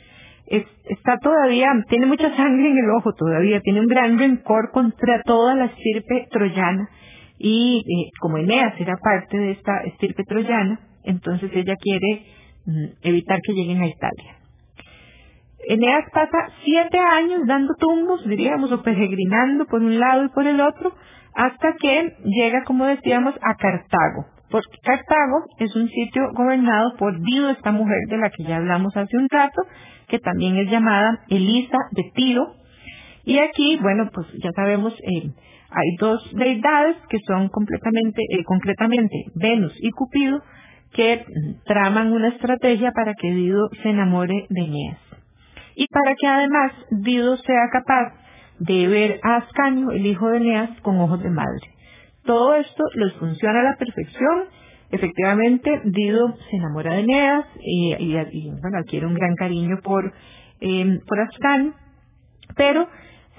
está todavía, tiene mucha sangre en el ojo todavía, tiene un gran rencor contra toda la estirpe troyana y eh, como Eneas era parte de esta estirpe troyana, entonces ella quiere mm, evitar que lleguen a Italia. Eneas pasa siete años dando tumbos, diríamos, o peregrinando por un lado y por el otro, hasta que llega, como decíamos, a Cartago. Porque Cartago es un sitio gobernado por Dido, esta mujer de la que ya hablamos hace un rato, que también es llamada Elisa de Tiro. Y aquí, bueno, pues ya sabemos, eh, hay dos deidades que son completamente, eh, concretamente Venus y Cupido, que traman una estrategia para que Dido se enamore de Eneas y para que además Dido sea capaz de ver a Ascanio, el hijo de Eneas, con ojos de madre. Todo esto les funciona a la perfección. Efectivamente, Dido se enamora de Eneas y, adquiere un gran cariño por, eh, por Ascanio, pero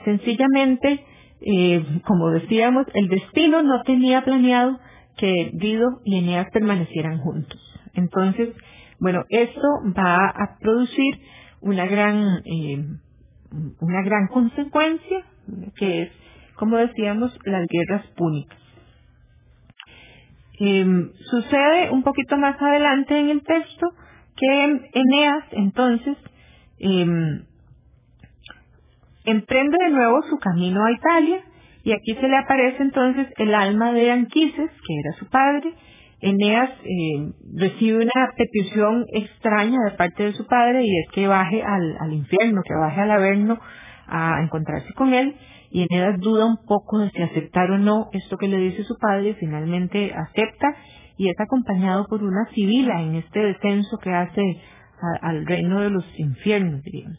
sencillamente, eh, como decíamos, el destino no tenía planeado que Dido y Eneas permanecieran juntos. Entonces, Bueno, esto va a producir una gran, eh, una gran consecuencia, que es, como decíamos, las guerras púnicas. Em, sucede un poquito más adelante en el texto que Eneas entonces em, emprende de nuevo su camino a Italia y aquí se le aparece entonces el alma de Anquises, que era su padre. Eneas eh, recibe una petición extraña de parte de su padre y es que baje al, al infierno, que baje al Averno a encontrarse con él y Eneas duda un poco de si aceptar o no esto que le dice su padre, finalmente acepta y es acompañado por una civila en este descenso que hace al reino de los infiernos, diríamos.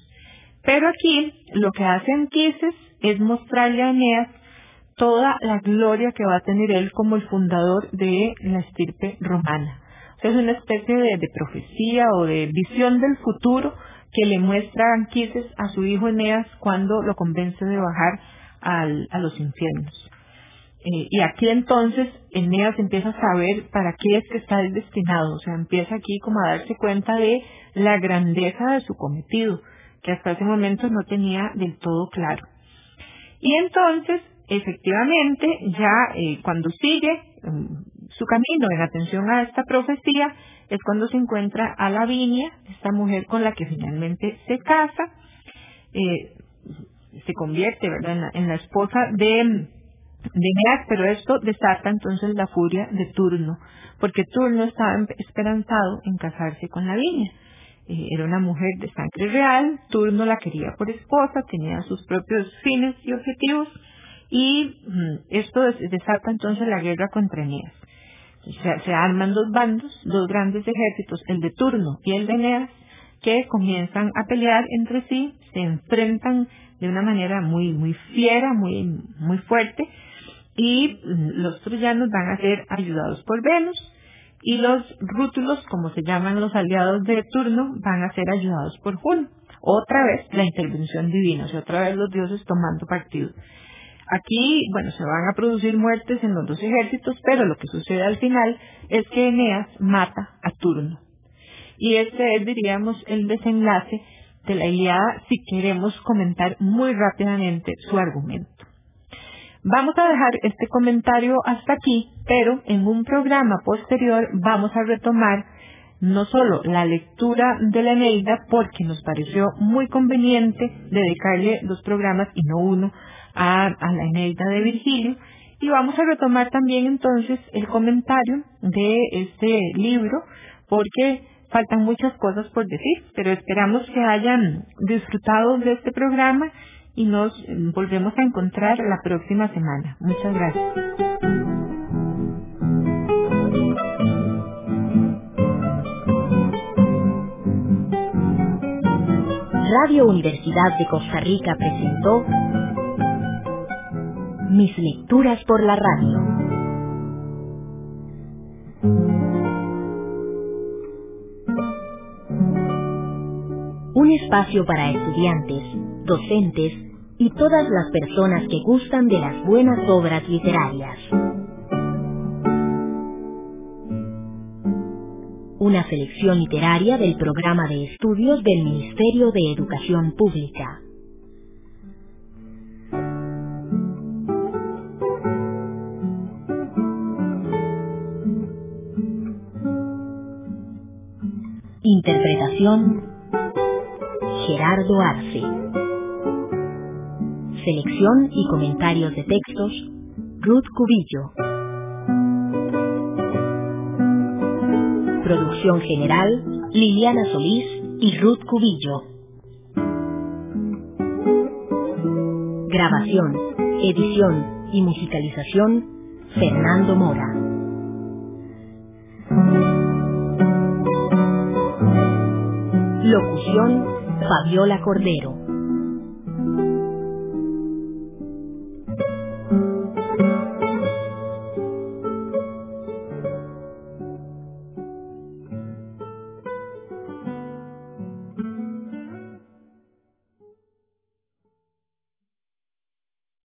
Pero aquí lo que hace Anquises es mostrarle a Eneas toda la gloria que va a tener él como el fundador de la estirpe romana. es una especie de profecía o de visión del futuro que le muestra Anquises a su hijo Eneas cuando lo convence de bajar a los infiernos. Eh, y aquí entonces Eneas empieza a saber para qué es que está destinado, o sea, empieza aquí como a darse cuenta de la grandeza de su cometido, que hasta ese momento no tenía del todo claro. Y entonces, efectivamente, ya eh, cuando sigue mm, su camino en atención a esta profecía, es cuando se encuentra a Lavinia, esta mujer con la que finalmente se casa, eh, se convierte ¿verdad? En, la, esposa de, de pero esto desata entonces la furia de Turno, porque Turno estaba esperanzado en casarse con Lavinia. Eh, era una mujer de sangre real, Turno la quería por esposa, tenía sus propios fines y objetivos, y mm, esto desata entonces la guerra contra Eneas. Se, se, arman dos bandos, dos grandes ejércitos, el de Turno y el de Eneas, que comienzan a pelear entre sí, se enfrentan de una manera muy, muy fiera, muy, muy fuerte, y mm, los troyanos van a ser ayudados por Venus, y los rútulos, como se llaman los aliados de turno, van a ser ayudados por Juno. Otra vez la intervención divina, o sea, otra vez los dioses tomando partido. Aquí, bueno, se van a producir muertes en los dos ejércitos, pero lo que sucede al final es que Eneas mata a Turno. Y este es, diríamos, el desenlace de la Iliada si queremos comentar muy rápidamente su argumento. Vamos a dejar este comentario hasta aquí, pero en un programa posterior vamos a retomar no solo la lectura de la Eneida, porque nos pareció muy conveniente dedicarle dos programas y no uno a, a la Eneida de Virgilio, y vamos a retomar también entonces el comentario de este libro, porque faltan muchas cosas por decir, pero esperamos que hayan disfrutado de este programa y nos volvemos a encontrar la próxima semana. Muchas gracias. Radio Universidad de Costa Rica presentó Mis lecturas por la radio. Espacio para estudiantes, docentes y todas las personas que gustan de las buenas obras literarias. Una selección literaria del programa de estudios del Ministerio de Educación Pública. Interpretación Gerardo Arce. Selección y comentarios de textos, Ruth Cubillo. Producción general, Liliana Solís y Ruth Cubillo. Grabación, edición y musicalización, Fernando Mora. Locución, Fabiola Cordero.